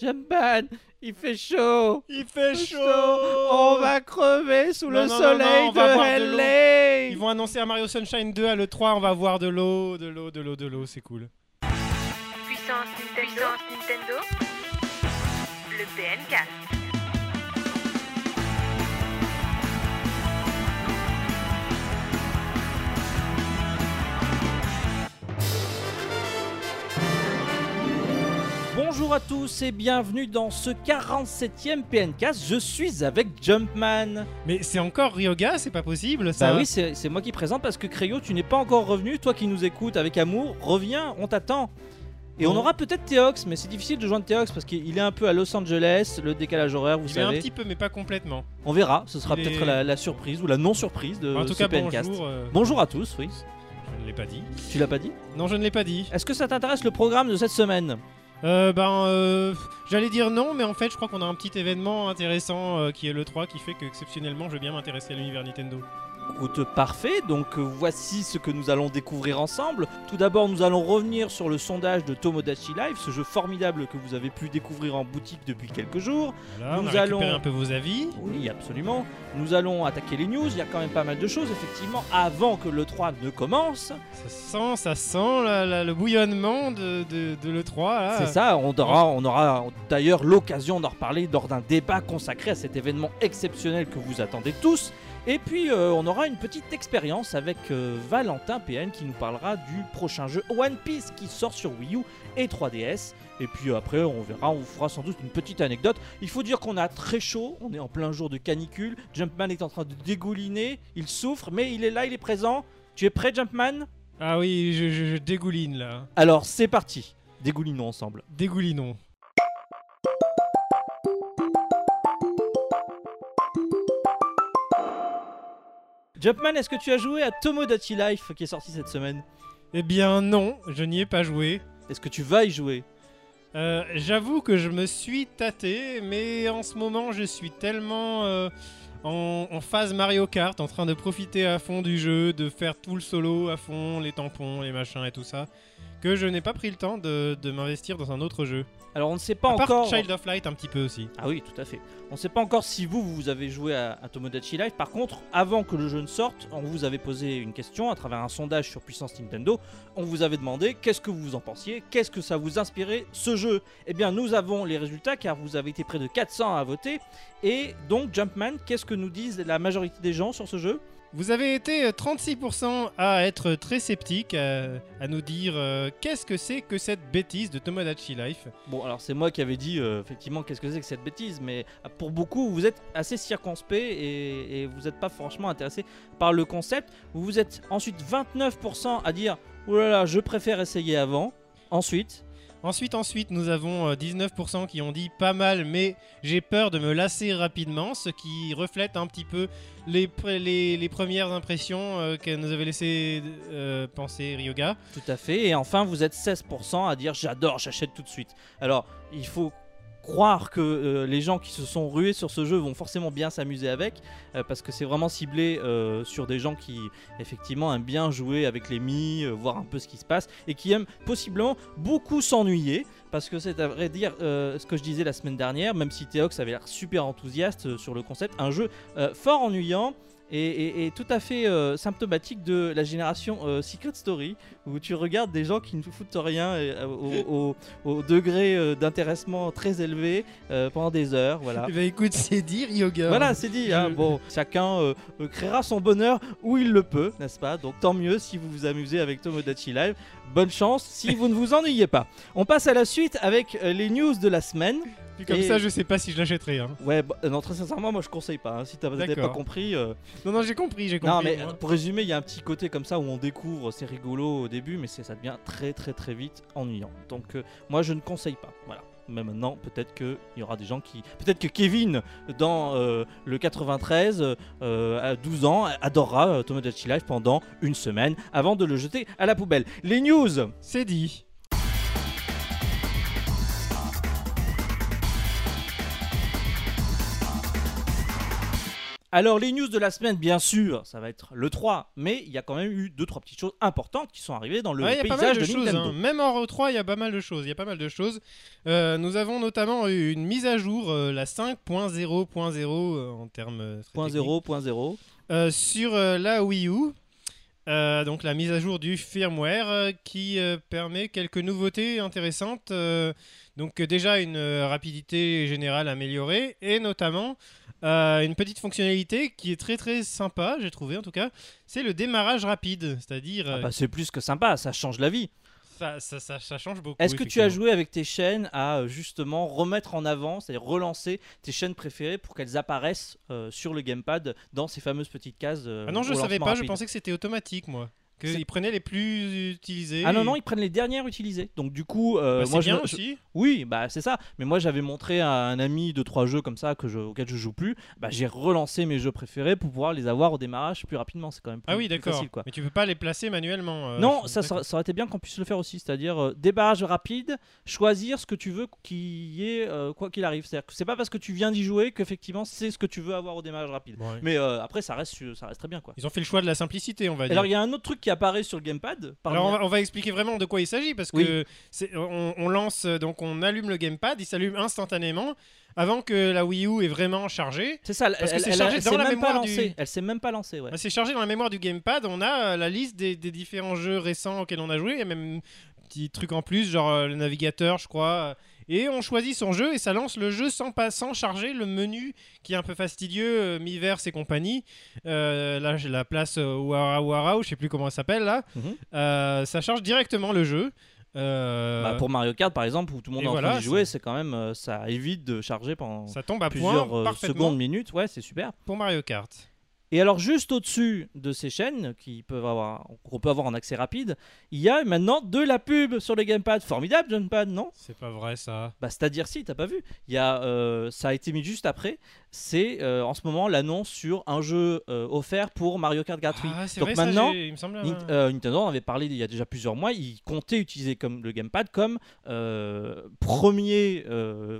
Jumpman, il fait chaud. Il fait chaud. On va crever sous Non, le non, soleil non, de. LA. Ils vont annoncer un Mario Sunshine 2 à l'E3, on va voir de l'eau, de l'eau, de l'eau, de l'eau, c'est cool. Puissance Nintendo. Nintendo. Le PNK. Bonjour à tous et bienvenue dans ce 47e PNcast. Je suis avec Jumpman. Mais c'est encore Ryoga, c'est pas possible ça Bah oui, c'est moi qui présente parce que Créo, tu n'es pas encore revenu. Toi qui nous écoutes avec amour, reviens, on t'attend. Et on aura peut-être Théox, mais c'est difficile de joindre Théox parce qu'il est un peu à Los Angeles, le décalage horaire, vous Il est un savez. petit peu, mais pas complètement. On verra, ce sera peut-être est- la, la surprise ou la non-surprise de en tout ce cas, PNcast. bonjour. euh, Bonjour à tous, oui. Je ne l'ai pas dit. Tu l'as pas dit? Non, je ne l'ai pas dit. Est-ce que ça t'intéresse le programme de cette semaine? Euh, ben, euh, j'allais dire non, mais en fait, je crois qu'on a un petit événement intéressant euh, qui est le 3 qui fait que exceptionnellement, je vais bien m'intéresser à l'univers Nintendo. Écoute, parfait, donc euh, voici ce que nous allons découvrir ensemble. Tout d'abord, nous allons revenir sur le sondage de Tomodachi Live, ce jeu formidable que vous avez pu découvrir en boutique depuis quelques jours. Voilà, Nous on a allons- un peu vos avis. Oui, absolument. Nous allons attaquer les news, il y a quand même pas mal de choses, effectivement, avant que le 3 ne commence. Ça sent, ça sent la- la- le bouillonnement de, de, de l'E3. là. C'est ça, on aura, on aura d'ailleurs l'occasion d'en reparler lors d'un débat consacré à cet événement exceptionnel que vous attendez tous. Et puis euh, on aura une petite expérience avec euh, Valentin PN qui nous parlera du prochain jeu One Piece qui sort sur Wii U et 3DS. Et puis après on verra, on vous fera sans doute une petite anecdote. Il faut dire qu'on a très chaud, on est en plein jour de canicule. Jumpman est en train de dégouliner, il souffre, mais il est là, il est présent. Tu es prêt Jumpman? Ah oui, je, je- je dégouline là. Alors c'est parti, dégoulinons ensemble. Dégoulinons. Jumpman, est-ce que tu as joué à Tomodachi Life qui est sorti cette semaine Eh bien non, je n'y ai pas joué. Est-ce que tu vas y jouer? Euh, J'avoue que je me suis tâté, mais en ce moment je suis tellement euh, en, en phase Mario Kart, en train de profiter à fond du jeu, de faire tout le solo à fond, les tampons, les machins et tout ça, que je n'ai pas pris le temps de, de m'investir dans un autre jeu. Alors on ne sait pas à part encore. Child of Light un petit peu aussi. Ah oui, tout à fait. On ne sait pas encore si vous, vous avez joué à, à Tomodachi Life. Par contre, avant que le jeu ne sorte, on vous avait posé une question à travers un sondage sur Puissance Nintendo. On vous avait demandé qu'est-ce que vous en pensiez, qu'est-ce que ça vous inspirait ce jeu? Eh bien, nous avons les résultats car vous avez été près de 400 à voter. Et donc, Jumpman, qu'est-ce que nous disent la majorité des gens sur ce jeu? Vous avez été euh, 36% à être très sceptique, à, à nous dire euh, qu'est-ce que c'est que cette bêtise de Tomodachi Life? Bon, alors c'est moi qui avais dit euh, effectivement qu'est-ce que c'est que cette bêtise, mais euh, pour beaucoup, vous êtes assez circonspect et, et vous n'êtes pas franchement intéressé par le concept. Vous êtes ensuite 29% à dire oh là là, je préfère essayer avant. Ensuite, Ensuite, ensuite, nous avons euh, 19% qui ont dit pas mal, mais j'ai peur de me lasser rapidement, ce qui reflète un petit peu les premières impressions euh, que nous avait laissé euh, penser Ryoga. tout à fait. Et enfin, vous êtes 16% à dire j'adore, j'achète tout de suite. Alors, il faut croire que euh, les gens qui se sont rués sur ce jeu vont forcément bien s'amuser avec euh, parce que c'est vraiment ciblé euh, sur des gens qui effectivement aiment bien jouer avec les mi, voir un peu ce qui se passe et qui aiment possiblement beaucoup s'ennuyer parce que c'est à vrai dire ce que je disais la semaine dernière même si Théox avait l'air super enthousiaste sur le concept un jeu fort ennuyant et, et- et tout à fait euh, symptomatique de la génération euh, Secret Story où tu regardes des gens qui ne foutent rien euh, au, au- au degré d'intéressement très élevé pendant des heures voilà ben, écoute, c'est dit Ryoga. voilà, c'est dit. hein. Bon, chacun créera son bonheur où il le peut, n'est-ce pas? Donc tant mieux si vous vous amusez avec Tomodachi Live. Bonne chance si vous ne vous ennuyez pas. On passe à la suite avec les news de la semaine. Puis comme Et- ça, je sais pas si je l'achèterai. hein. Ouais, bah, non, très sincèrement, moi je conseille pas. hein. Si t'as t'avais pas compris. euh, Non, non, j'ai compris, j'ai compris. Non, mais moi. euh, pour résumer, il y a un petit côté comme ça où on découvre, c'est rigolo au début, mais ça devient très très très vite ennuyant. Donc euh, moi je ne conseille pas. Voilà. Mais maintenant, peut-être qu'il y aura des gens qui. Peut-être que Kevin, dans euh, le 93, euh, à 12 ans, adorera Tomodachi Life pendant une semaine avant de le jeter à la poubelle. Les news C'est dit. Alors les news de la semaine, bien sûr, ça va être le 3, mais il y a quand même eu deux trois petites choses importantes qui sont arrivées dans le Ouais, il y a pas paysage mal de, de, choses. Nintendo. hein. Même en RE3, il y a pas mal de choses. Il y a pas mal de choses. Euh, nous avons notamment eu une mise à jour, euh, la 5.0.0 euh, en termes euh, très Point techniques, zéro, point zéro. euh, sur la Wii U. Donc la mise à jour du firmware qui permet quelques nouveautés intéressantes. Donc euh, déjà une euh, rapidité générale améliorée et notamment euh, une petite fonctionnalité qui est très très sympa, j'ai trouvé en tout cas, c'est le démarrage rapide, c'est-à-dire Ah bah, c'est plus que sympa, ça change la vie. ça, ça, ça- ça change beaucoup. Est-ce que tu as joué avec tes chaînes à justement remettre en avant, c'est-à-dire relancer tes chaînes préférées pour qu'elles apparaissent euh, sur le gamepad dans ces fameuses petites cases euh, Ah non, je au savais pas, je pensais que c'était automatique moi. Qu'ils prenaient les plus utilisés. Ah non, non, ils prennent les dernières utilisées. Donc du coup, euh, Bah, c'est moi bien je- aussi. Oui, bah c'est ça. Mais moi j'avais montré à un ami de trois jeux comme ça que je, auxquels je joue plus. Bah j'ai relancé mes jeux préférés pour pouvoir les avoir au démarrage plus rapidement. C'est quand même plus, Ah oui, d'accord. facile quoi. Mais tu peux pas les placer manuellement. euh, non, ça, ça, ça aurait été bien qu'on puisse le faire aussi, c'est-à-dire euh, débarrage rapide, choisir ce que tu veux qu'il y ait euh, quoi qu'il arrive. C'est-à-dire que c'est pas parce que tu viens d'y jouer qu'effectivement c'est ce que tu veux avoir au démarrage rapide. Ouais. Mais euh, après ça reste, ça reste très bien quoi. Ils ont fait le choix de la simplicité, on va dire. Alors il y a un autre truc qui apparaît sur le gamepad. Alors on va, on va expliquer vraiment de quoi il s'agit parce que c'est- on, on lance euh, donc on allume le gamepad, il s'allume instantanément avant que la Wii U est vraiment chargée. C'est ça, Parce que elle, c'est elle- chargé elle dans la mémoire du-. Elle s'est même pas lancée, ouais. C'est chargé dans la mémoire du gamepad. On a euh, la liste des, des différents jeux récents auxquels on a joué. Il y a même un petit truc en plus, genre euh, le navigateur, je crois. Et on choisit son jeu et ça lance le jeu sans, pas, sans charger le menu qui est un peu fastidieux, euh, Miiverse et compagnie. Euh, là, j'ai la place euh, Wara Wara, ou je sais plus comment elle s'appelle là. Mhm. Euh, ça charge directement le jeu. Euh, Bah, pour Mario Kart par exemple où tout le monde est en train voilà, d'y jouer, c'est- c'est quand même ça évite de charger pendant ça tombe à plusieurs point secondes, minutes. Ouais, c'est super. pour Mario Kart. Et alors juste au-dessus de ces chaînes qui peuvent avoir qu'on peut avoir en accès rapide, il y a maintenant de la pub sur les gamepads. Formidable, Gamepad, non? C'est pas vrai ça. Bah c'est-à-dire si, t'as pas vu. Il y a euh, ça a été mis juste après, c'est euh, en ce moment l'annonce sur un jeu euh, offert pour Mario Kart gratuit. Ah, Donc vrai, ça, maintenant, j'ai- il me semble. Nint- euh, Nintendo en avait parlé il y a déjà plusieurs mois. Ils comptaient utiliser comme le gamepad comme premier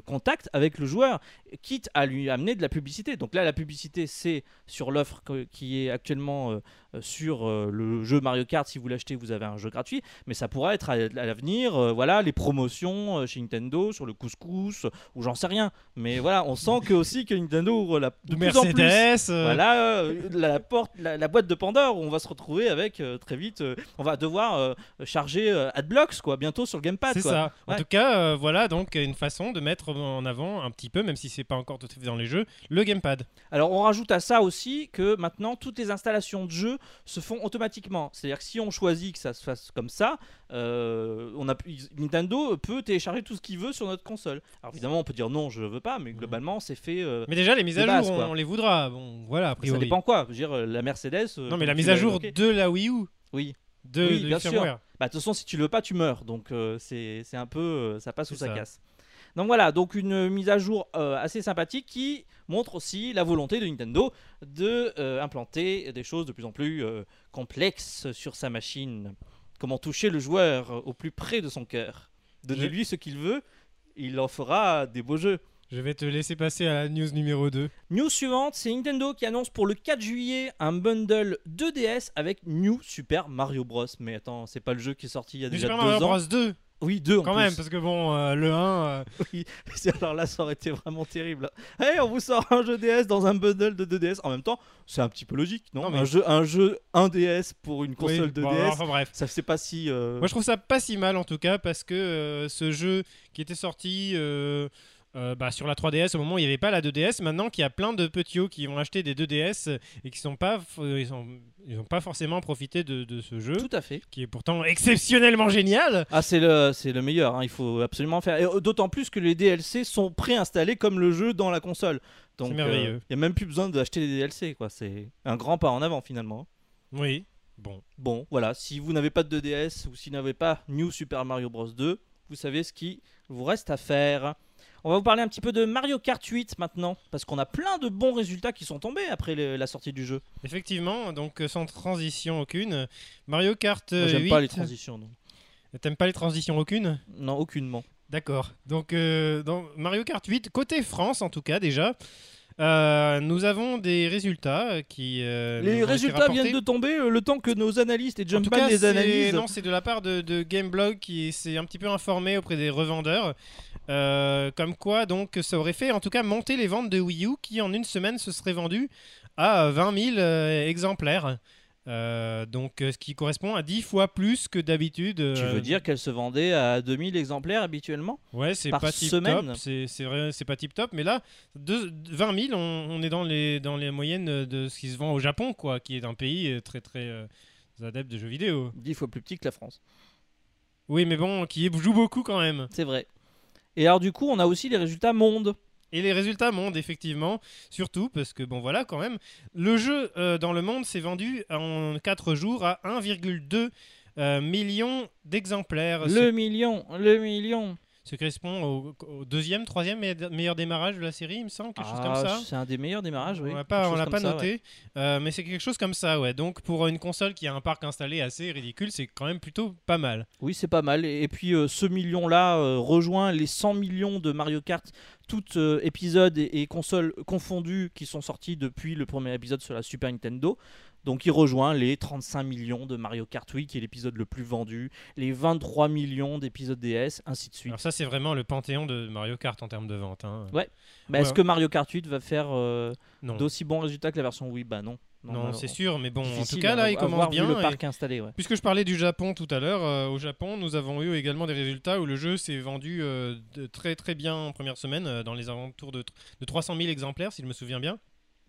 contact avec le joueur, quitte à lui amener de la publicité. Donc là, la publicité, c'est sur l'offre qui est actuellement euh, euh, sur euh, le jeu Mario Kart. Si vous l'achetez, vous avez un jeu gratuit. Mais ça pourra être à, l'avenir, euh, voilà, les promotions euh, chez Nintendo sur le couscous ou j'en sais rien. Mais voilà, on sent que aussi que Nintendo ouvre la, de Ou plus en plus Mercedes. euh, voilà euh, la, porte, la, la boîte de Pandore où on va se retrouver avec euh, très vite. euh, on va devoir euh, charger euh, AdBlocks quoi, bientôt sur le gamepad. C'est ça. En tout cas, euh, voilà donc une façon de mettre en avant un petit peu, même si c'est pas encore tout à fait dans les jeux, le gamepad. Alors on rajoute à ça aussi que maintenant toutes les installations de jeux se font automatiquement. C'est-à-dire que si on choisit que ça se fasse comme ça, euh, on a, Nintendo peut télécharger tout ce qu'il veut sur notre console. Alors évidemment on peut dire non je veux pas, mais globalement c'est fait. euh, Mais déjà, les mises De à base, jour, on, on les voudra. Bon, voilà, a ça priori. dépend quoi. Je veux dire la Mercedes. euh, Non, mais la mise à jour de la Wii U. Oui. De, Oui, du bien sûr. Bah, de toute façon, si tu le veux pas, tu meurs. Donc, euh, c'est un peu. ça passe ou ça, ça. casse. Donc voilà, donc une mise à jour euh, assez sympathique qui montre aussi la volonté de Nintendo de euh, implanter des choses de plus en plus euh, complexes sur sa machine. Comment toucher le joueur au plus près de son cœur. Donnez-lui ce qu'il veut, il en fera des beaux jeux. Je vais te laisser passer à la news numéro 2. News suivante, c'est Nintendo qui annonce pour le 4 juillet un bundle 2DS avec New Super Mario Bros. Mais attends, c'est pas le jeu qui est sorti il y a Du déjà Super deux Mario ans. Bros 2, Oui, deux en quand plus. même, parce que bon, euh, le 1. euh, Oui, alors là, ça aurait été vraiment terrible. Hey, on vous sort un jeu DS dans un bundle de 2DS. En même temps, c'est un petit peu logique, non, Non, mais- un, jeu, un jeu 1DS pour une console oui, 2DS, bon, enfin bref. ça c'est pas si. euh, Moi je trouve ça pas si mal en tout cas parce que ce jeu qui était sorti euh, euh, bah, sur la 3DS au moment où il n'y avait pas la 2DS, maintenant qu'il y a plein de petits qui ont acheté des 2DS et qui sont pas, f- ils sont, ils ont pas forcément profité de, de ce jeu Tout à fait. qui est pourtant exceptionnellement génial. Ah, c'est le, c'est le meilleur, hein, il faut absolument faire. Et, euh, D'autant plus que les DLC sont préinstallés comme le jeu dans la console. Donc, C'est merveilleux. Il n'y a même plus besoin d'acheter les DLC, quoi. C'est un grand pas en avant finalement. Oui. Bon. Bon, voilà, si vous n'avez pas de 2DS ou si vous n'avez pas New Super Mario Bros 2, vous savez ce qui vous reste à faire. On va vous parler un petit peu de Mario Kart 8 maintenant, parce qu'on a plein de bons résultats qui sont tombés après le- la sortie du jeu. Effectivement, donc euh, sans transition aucune, Mario Kart Moi, euh, J'aime 8. pas les transitions, non. T'aimes pas les transitions aucune? Non, aucunement. D'accord. Donc, euh, dans Mario Kart 8, côté France en tout cas déjà, Euh, nous avons des résultats qui. euh, nous ont Les résultats viennent de tomber euh, le temps que nos analystes et Jumpman les analysent. non, c'est de la part de, de Gameblog qui s'est un petit peu informé auprès des revendeurs. euh, comme quoi, donc, ça aurait fait en tout cas monter les ventes de Wii U qui en une semaine se seraient vendues à 20 000 euh, exemplaires. Euh, donc, euh, ce qui correspond à 10 fois plus que d'habitude. Tu euh, veux dire qu'elle se vendait à 2000 exemplaires habituellement Ouais, c'est pas tip semaine top. C'est c'est vrai, c'est pas tip top. Mais là, deux- 20 000, on, on est dans les, dans les moyennes de ce qui se vend au Japon, quoi, qui est un pays euh, très très euh, adepte de jeux vidéo. 10 fois plus petit que la France. Oui, mais bon, qui joue beaucoup quand même. C'est vrai. Et alors du coup, on a aussi les résultats monde. Et les résultats montent effectivement, surtout parce que bon voilà quand même, le jeu euh, dans le monde s'est vendu en 4 jours à 1,2 euh, million d'exemplaires. Le million, le million. Ce correspond au, au deuxième, troisième meille- meilleur démarrage de la série, il me semble, quelque chose comme Ah, ça. C'est un des meilleurs démarrages, oui. On l'a pas, on l'a pas ça, ouais. noté, euh, mais c'est quelque chose comme ça, ouais. Donc pour une console qui a un parc installé assez ridicule, c'est quand même plutôt pas mal. Oui, c'est pas mal. Et, et puis euh, ce million-là euh, rejoint les 100 millions de Mario Kart, toutes euh, épisodes et, et consoles confondues qui sont sortis depuis le premier épisode sur la Super Nintendo. Donc il rejoint les 35 millions de Mario Kart Wii, qui est l'épisode le plus vendu, les 23 millions d'épisodes DS, ainsi de suite. Alors ça c'est vraiment le panthéon de Mario Kart en termes de vente. hein. Ouais. Mais Est-ce ouais. que Mario Kart 8 va faire euh, d'aussi bons résultats que la version Wii? Bah non. non, c'est sûr, mais bon, en tout cas là il commence bien. le parc installé, ouais. Puisque je parlais du Japon tout à l'heure, euh, au Japon, nous avons eu également des résultats où le jeu s'est vendu euh, de très très bien en première semaine, euh, dans les alentours de, de 300 000 exemplaires, si je me souviens bien.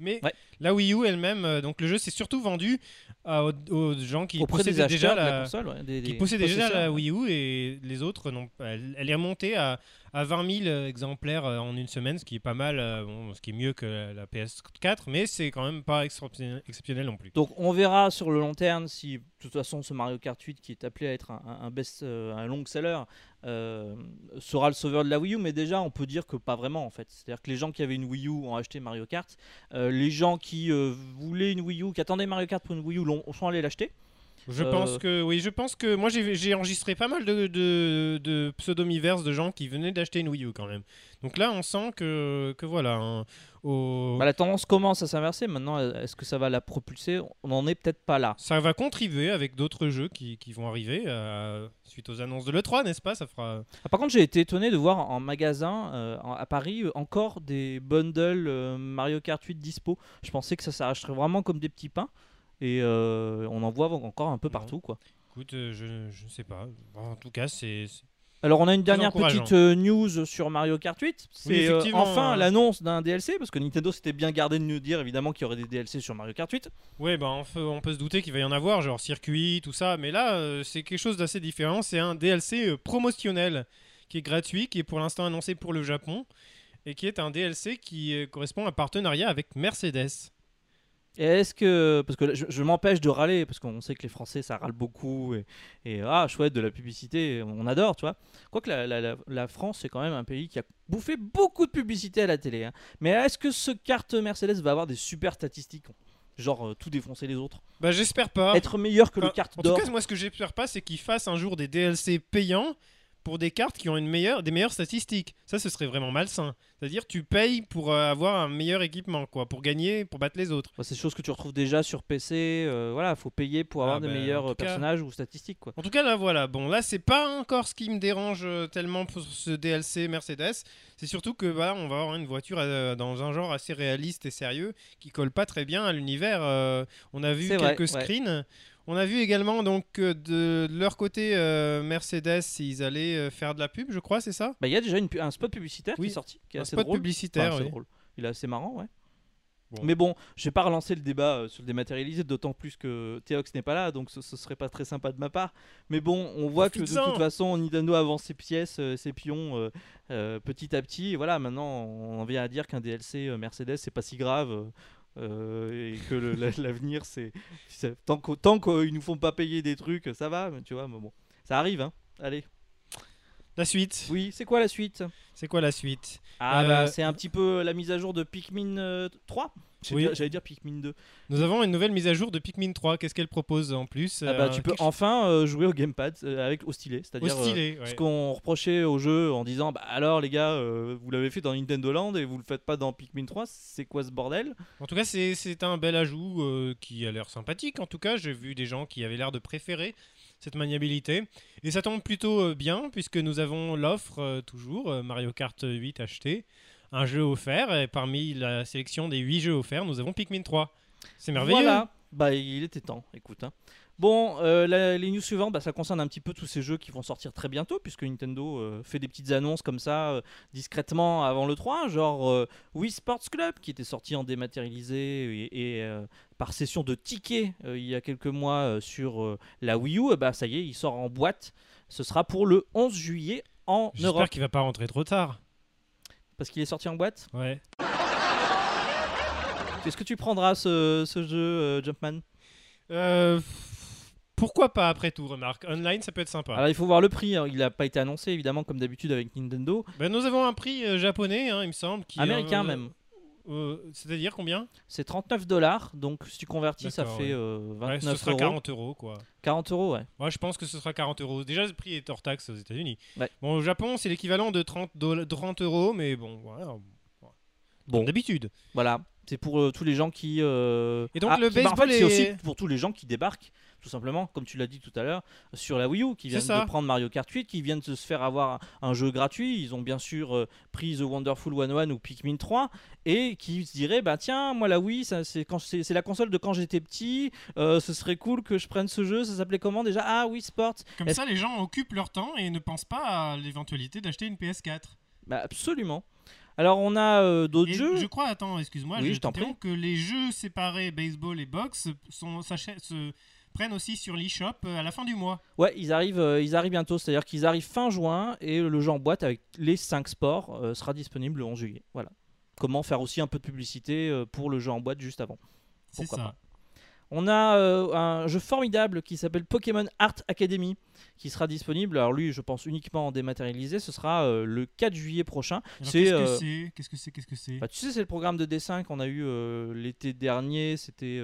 Mais Ouais. la Wii U elle-même, euh, donc le jeu s'est surtout vendu à- aux, aux gens qui Auprès possédaient déjà la la, console, ouais, des- qui des possédaient déjà la. Wii U et les autres, non, elle, elle est remontée à, à 20 000 exemplaires euh, en une semaine, ce qui est pas mal, euh, ce qui est mieux que la, la PS4, mais c'est quand même pas exceptionnel, non plus. Donc on verra sur le long terme si de toute façon ce Mario Kart 8 qui est appelé à être un, best, euh, un long seller euh, sera le sauveur de la Wii U, mais déjà on peut dire que pas vraiment en fait. C'est-à-dire que les gens qui avaient une Wii U ont acheté Mario Kart, Euh, les gens qui euh, voulaient une Wii U, qui attendaient Mario Kart pour une Wii U, sont allés l'acheter. Je Euh, pense que oui, je pense que moi j'ai enregistré pas mal de, de, de pseudomiverses de gens qui venaient d'acheter une Wii U quand même. Donc là on sent que, que voilà. hein, au- Bah, la tendance commence à s'inverser. Maintenant, est-ce que ça va la propulser? On n'en est peut-être pas là. Ça va contribuer avec d'autres jeux qui, qui vont arriver euh, suite aux annonces de l'E3, n'est-ce pas? Ça fera. Ah, par contre, j'ai été étonné de voir en magasin euh, à Paris encore des bundles euh, Mario Kart 8 dispo. Je pensais que ça s'arracherait vraiment comme des petits pains. Et euh, on en voit encore un peu partout. quoi. Écoute, euh, je, je sais pas. En tout cas, c'est. Alors, on a une dernière petite euh, news sur Mario Kart 8. C'est euh, effectivement, enfin euh, l'annonce d'un DLC. Parce que Nintendo s'était bien gardé de nous dire évidemment qu'il y aurait des DLC sur Mario Kart 8. Ouais, bah on peut, on peut se douter qu'il va y en avoir, genre circuit, tout ça. Mais là, euh, c'est quelque chose d'assez différent. C'est un DLC promotionnel qui est gratuit, qui est pour l'instant annoncé pour le Japon. Et qui est un DLC qui correspond à un partenariat avec Mercedes. Et est-ce que. Parce que là, je, je m'empêche de râler, parce qu'on sait que les Français ça râle beaucoup, et, et ah, chouette, de la publicité, on adore, tu vois. Quoique la, la, France, c'est quand même un pays qui a bouffé beaucoup de publicité à la télé. hein. Mais est-ce que ce carte Mercedes va avoir des super statistiques Genre euh, tout défoncer les autres? Bah j'espère pas. Être meilleur que le carte en tout d'or cas, moi ce que j'espère pas, c'est qu'ils fassent un jour des DLC payants pour des cartes qui ont une meilleure, des meilleures statistiques. Ça, ce serait vraiment malsain. C'est-à-dire, tu payes pour euh, avoir un meilleur équipement, quoi, pour gagner, pour battre les autres. Bah, C'est des choses que tu retrouves déjà sur PC. euh, voilà, faut payer pour avoir Ah des ben, meilleurs euh, cas- personnages ou statistiques. Quoi. En tout cas, là, voilà. Bon, là, c'est pas encore ce qui me dérange euh, tellement pour ce DLC Mercedes. C'est surtout que bah, on va avoir une voiture euh, dans un genre assez réaliste et sérieux qui colle pas très bien à l'univers. On a vu vrai, quelques ouais. On a vu également donc que de, de leur côté euh, Mercedes, ils allaient euh, faire de la pub, je crois, c'est ça? Bah, Il y a déjà une un spot publicitaire Oui, qui est sorti, qui est Un assez spot drôle. publicitaire. Enfin, oui. drôle. Il est assez marrant, ouais. Bon. Mais bon, je vais pas relancer le débat euh, sur le dématérialisé, d'autant plus que Théox n'est pas là, donc ce, ce serait pas très sympa de ma part. Mais bon, on voit que de toute façon, Nintendo avance ses pièces, ses pions euh, euh, petit à petit. Et voilà, maintenant, on en vient à dire qu'un DLC Mercedes, c'est pas si grave. Euh, euh, et que l'avenir, c'est. Tant qu'au- tant qu'ils nous font pas payer des trucs, ça va, mais tu vois, mais bon. Ça arrive, hein. Allez. La suite. Oui, c'est quoi la suite? C'est quoi la suite? Ah, Euh, bah, c'est un petit peu la mise à jour de Pikmin euh, 3 J'allais Oui. J'allais dire Pikmin 2. Nous avons une nouvelle mise à jour de Pikmin 3. Qu'est-ce qu'elle propose en plus Ah bah, Euh, tu peux enfin euh, jouer au gamepad euh, avec au stylet, c'est-à-dire ce qu'on reprochait au jeu en disant bah alors les gars, euh, vous l'avez fait dans Nintendo Land et vous le faites pas dans Pikmin 3, c'est quoi ce bordel? En tout cas, c'est un bel ajout qui a l'air sympathique. En tout cas, j'ai vu des gens qui avaient l'air de préférer cette maniabilité. Et ça tombe plutôt bien, puisque nous avons l'offre, toujours, Mario Kart 8 acheté, un jeu offert. Et parmi la sélection des 8 jeux offerts, nous avons Pikmin 3. C'est merveilleux. Voilà, bah il était temps, écoute. hein. Bon, euh, la- les news suivantes, bah, ça concerne un petit peu tous ces jeux qui vont sortir très bientôt, puisque Nintendo euh, fait des petites annonces comme ça, euh, discrètement avant le 3, genre Wii Sports Club, qui était sorti en dématérialisé et, et, par session de tickets il y a quelques mois sur la Wii U, bah, ça y est, il sort en boîte. Ce sera pour le 11 juillet en J'espère Europe. qu'il va pas rentrer trop tard. Parce qu'il est sorti en boîte. Ouais. Est-ce que tu prendras ce, ce jeu, euh, Jumpman? Euh, pourquoi pas après tout, remarque. Online, ça peut être sympa. Alors il faut voir le prix, hein. il n'a pas été annoncé évidemment comme d'habitude avec Nintendo. Ben, nous avons un prix euh, japonais, hein, il me semble. Qui, Américain même. Euh, C'est-à-dire combien C'est 39 dollars, donc si tu convertis, ça fait ouais. euh, Ouais, 29 Ce sera euros. 40 euros, quoi. 40 euros, ouais. Moi, je pense que ce sera 40 euros. Déjà, le prix est hors taxe aux États-Unis. Ouais. Bon, au Japon, c'est l'équivalent de 30, doll- 30 euros, mais bon, voilà. Bon. D'habitude. Voilà, c'est pour euh, tous les gens qui. euh, Et donc, ah, le qui- bah, en baseball fait, c'est aussi est- pour tous les gens qui débarquent, tout simplement, comme tu l'as dit tout à l'heure, sur la Wii U, qui ça. de prendre Mario Kart 8, qui viennent de se faire avoir un, jeu gratuit. Ils ont bien sûr euh, pris The Wonderful 101 ou Pikmin 3, et qui se diraient bah tiens, moi la Wii, c'est, la console de quand j'étais petit, euh, ce serait cool que je prenne ce jeu. Ça s'appelait comment déjà? Ah, Wii Sports. Comme ça, les gens occupent leur temps et ne pensent pas à l'éventualité d'acheter une PS4. Bah absolument. Alors on a euh, d'autres jeux? je crois, attends, excuse-moi, Oui, je je t'en t'interromps, que les jeux séparés baseball et boxe sont, se prennent aussi sur l'eShop euh, à la fin du mois. Ouais, ils arrivent, euh, ils arrivent bientôt, c'est-à-dire qu'ils arrivent fin juin et le jeu en boîte avec les 5 sports euh, sera disponible le 11 juillet. Voilà. Comment faire aussi un peu de publicité pour le jeu en boîte juste avant. C'est ça. pas. On a euh, un jeu formidable qui s'appelle Pokémon Art Academy qui sera disponible. Alors lui, je pense uniquement en dématérialisé. Ce sera euh, le 4 juillet prochain. C'est, Qu'est-ce euh, que c'est? Qu'est-ce que c'est? Qu'est-ce que c'est? Bah, tu sais, c'est le programme de dessin qu'on a eu l'été dernier. C'était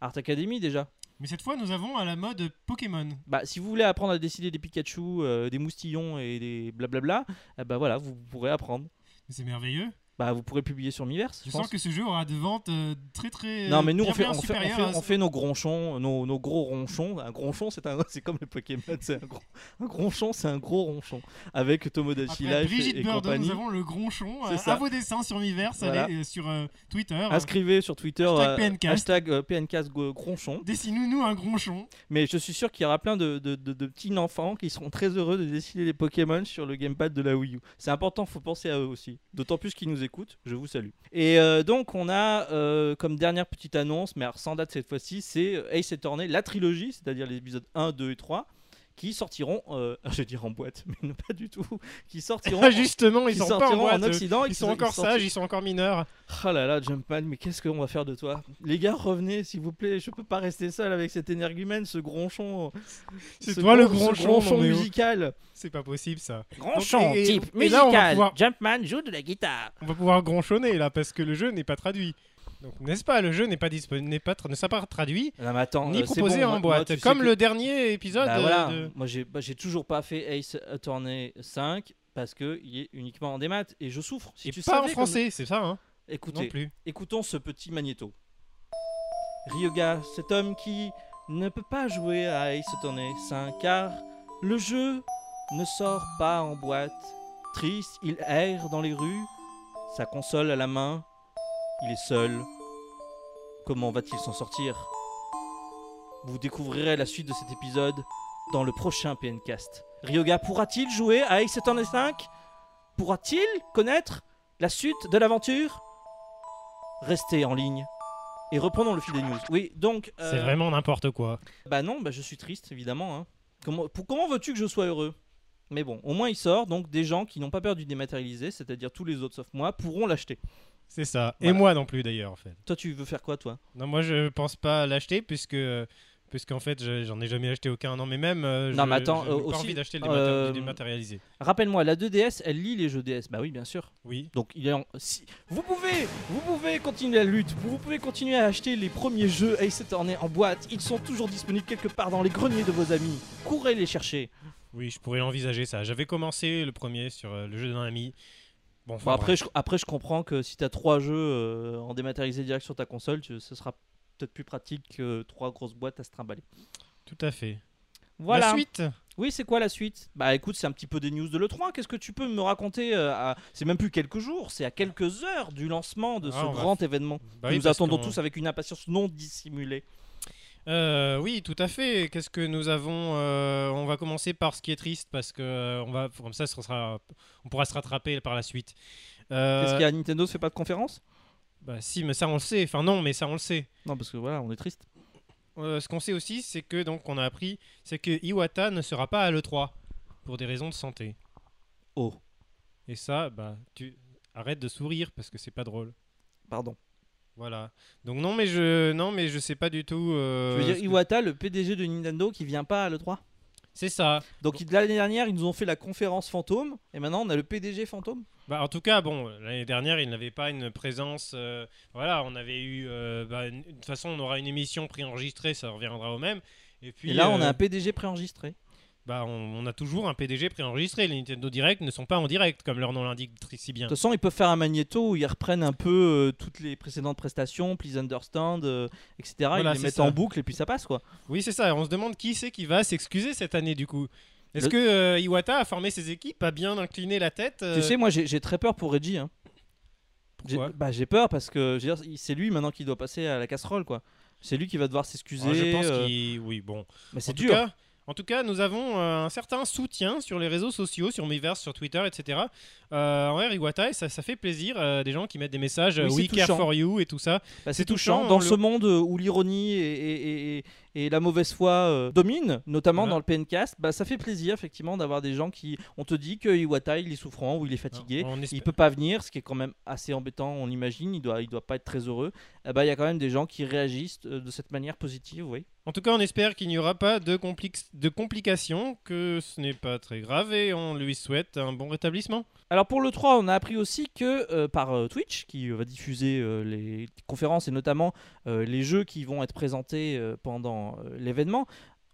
Art Academy déjà. Mais cette fois, nous avons à la mode Pokémon. Bah, si vous voulez apprendre à dessiner des Pikachu, euh, des moustillons et des blablabla, eh bah voilà, vous pourrez apprendre. C'est merveilleux. Bah, vous pourrez publier sur Miiverse. Je je sens pense. que ce jeu aura des ventes euh, très très. Non, mais nous, on fait, on, fait, on, fait, on fait nos gronchons, nos, nos gros ronchons. Un gronchon, c'est un, c'est comme le Pokémon, c'est un, gros, un gronchon, c'est un gros ronchon. Avec Tomodachi Après Life Brigitte et, et compagnie. nous avons le gronchon. Euh, à vos dessins sur Miiverse, Voilà. allez euh, sur euh, Twitter. Inscrivez sur Twitter Hashtag euh, PNcast. euh, gronchon. Dessine-nous un gronchon. Mais je suis sûr qu'il y aura plein de, de, de- de petits enfants qui seront très heureux de dessiner les Pokémon sur le gamepad de la Wii U. C'est important, faut penser à eux aussi. D'autant plus qu'ils nous écoutent, je vous salue. Et euh, donc on a euh, comme dernière petite annonce, mais sans date cette fois-ci, c'est Ace Attorney, la trilogie, c'est-à-dire les épisodes 1, 2 et 3, qui sortiront, euh, je vais dire en boîte, mais non, pas du tout, qui sortiront, Ah, Justement, ils qui sont pas en boîte. eux. Occident. et Ils sont encore sorti- sages, ils sont encore mineurs. Oh là là, Jumpman, mais qu'est-ce qu'on va faire de toi? Les gars, revenez s'il vous plaît, je peux pas rester seul avec cet énergumène, ce gronchon. C'est ce toi le gronchon, gronchon musical. C'est pas possible ça. Gronchon, et- type et là, musical. pouvoir- Jumpman joue de la guitare. On va pouvoir gronchonner là parce que le jeu n'est pas traduit. Donc n'est-ce pas, le jeu n'est pas disponible, n'est pas ne sera pas traduit Non, mais attends, ni euh, proposé bon, en moi- boîte, moi, comme que- le dernier épisode. Bah voilà, de- moi j'ai bah, j'ai toujours pas fait Ace Attorney 5 parce que il est uniquement en démat et je souffre. Si Et tu pas en comme- français, c'est ça, hein Non Écoutez, plus. écoutons ce petit magnéto. Ryoga, cet homme qui ne peut pas jouer à Ace Attorney 5 car le jeu ne sort pas en boîte. Triste, il erre dans les rues, sa console à la main, il est seul. Comment va-t-il s'en sortir? Vous découvrirez la suite de cet épisode dans le prochain PNcast. Ryoga pourra-t-il jouer à Ace Attorney 5 Pourra-t-il connaître la suite de l'aventure? Restez en ligne et reprenons le fil des news. Oui, donc. euh, C'est vraiment n'importe quoi. Bah non, bah je suis triste évidemment. hein. Comment, pour, comment veux-tu que je sois heureux? Mais bon, au moins il sort, donc des gens qui n'ont pas peur du dématérialisé, c'est-à-dire tous les autres sauf moi, pourront l'acheter. C'est ça. Et moi non plus d'ailleurs en fait. Toi, tu veux faire quoi, toi? Non, moi je pense pas l'acheter puisque Puisqu'en fait, je- j'en ai jamais acheté aucun. Non, mais même. euh, Non, je- mais attends, je n'ai euh, pas aussi, envie d'acheter des euh, dématérialisés. Rappelle-moi, la 2DS, elle lit les jeux DS. Bah oui, bien sûr. Oui. Donc il est en- si- vous pouvez, vous pouvez continuer la lutte. Vous pouvez continuer à acheter les premiers jeux Ace Attorney en boîte. Ils sont toujours disponibles quelque part dans les greniers de vos amis. Courez les chercher. Oui, je pourrais envisager ça. J'avais commencé le premier sur euh, le jeu d'un ami. Bon, enfin, Bon, après, bref. je, après, je comprends que si tu as trois jeux euh, en dématérialisé direct sur ta console, tu- ce sera peut-être plus pratique que trois grosses boîtes à se trimballer. tout à fait. Voilà. La suite Oui, c'est quoi la suite? Bah écoute, c'est un petit peu des news de l'E3. Qu'est-ce que tu peux me raconter euh, à... C'est même plus quelques jours, c'est à quelques heures du lancement de ce Ah, va grand événement. Bah oui, nous attendons tous avec une impatience non dissimulée. Euh, oui, tout à fait. Qu'est-ce que nous avons euh, On va commencer par ce qui est triste parce que euh, on va comme ça, sera, on pourra se rattraper par la suite. Qu'est-ce qu'il y a Nintendo ne fait pas de conférence bah, si, mais ça on le sait. Enfin non, mais ça on le sait. Non, parce que voilà, on est triste. Ce qu'on sait aussi, c'est que donc on a appris, c'est que Iwata ne sera pas à l'E3 pour des raisons de santé. Oh, Et ça, bah, tu arrête de sourire parce que c'est pas drôle. pardon. Voilà. Donc non, mais je, non, mais je sais pas du tout. euh, tu veux ce dire que- Iwata, le PDG de Nintendo, qui vient pas à l'E3 C'est ça. Donc l'année dernière, ils nous ont fait la conférence fantôme, et maintenant on a le PDG fantôme Bah, en tout cas, bon, l'année dernière, il n'avait pas une présence. euh, voilà, on avait eu. euh, bah, une- de toute façon, on aura une émission préenregistrée, ça reviendra au même. Et puis. Et là, on a euh, un PDG préenregistré. Bah, on, on a toujours un PDG préenregistré. Les Nintendo Direct ne sont pas en direct, comme leur nom l'indique si bien. De toute façon, ils peuvent faire un magnéto où ils reprennent un peu euh, toutes les précédentes prestations, Please Understand, euh, etc. Voilà, ils les mettent ça. en boucle et puis ça passe quoi. Oui, c'est ça. On se demande qui c'est qui va s'excuser cette année, du coup. Est-ce Le- que euh, Iwata a formé ses équipes, a bien incliné la tête Tu sais, moi j'ai très peur pour Reggie. Hein. J'ai- Pourquoi? Bah j'ai peur parce que c'est lui maintenant qui doit passer à la casserole quoi. C'est lui qui va devoir s'excuser. Ah, Je pense qu'il. Oui, bon. Mais c'est dur. Cas, en tout cas, nous avons euh, un certain soutien sur les réseaux sociaux, sur Miiverse, sur Twitter, etc. Euh, envers Iwata, et ça, ça fait plaisir. euh, des gens qui mettent des messages euh, Oui, c'est We care for you et tout ça. Bah, c'est touchant. touchant, Dans ce monde euh, où l'ironie et, et- et- et la mauvaise foi euh, dominent, notamment Voilà. dans le PNcast, bah, ça fait plaisir effectivement d'avoir des gens qui. On te dit que Iwata il est souffrant ou il est fatigué. On espère- Il peut pas venir, ce qui est quand même assez embêtant, on l'imagine. Il doit, il doit pas être très heureux. Eh bah, il y a quand même des gens qui réagissent euh, de cette manière positive, oui. En tout cas, on espère qu'il n'y aura pas de, compli- de complications, que ce n'est pas très grave, et on lui souhaite un bon rétablissement. Alors pour le 3, on a appris aussi que euh, par euh, Twitch, qui euh, va diffuser euh, les conférences et notamment euh, les jeux qui vont être présentés euh, pendant euh, l'événement,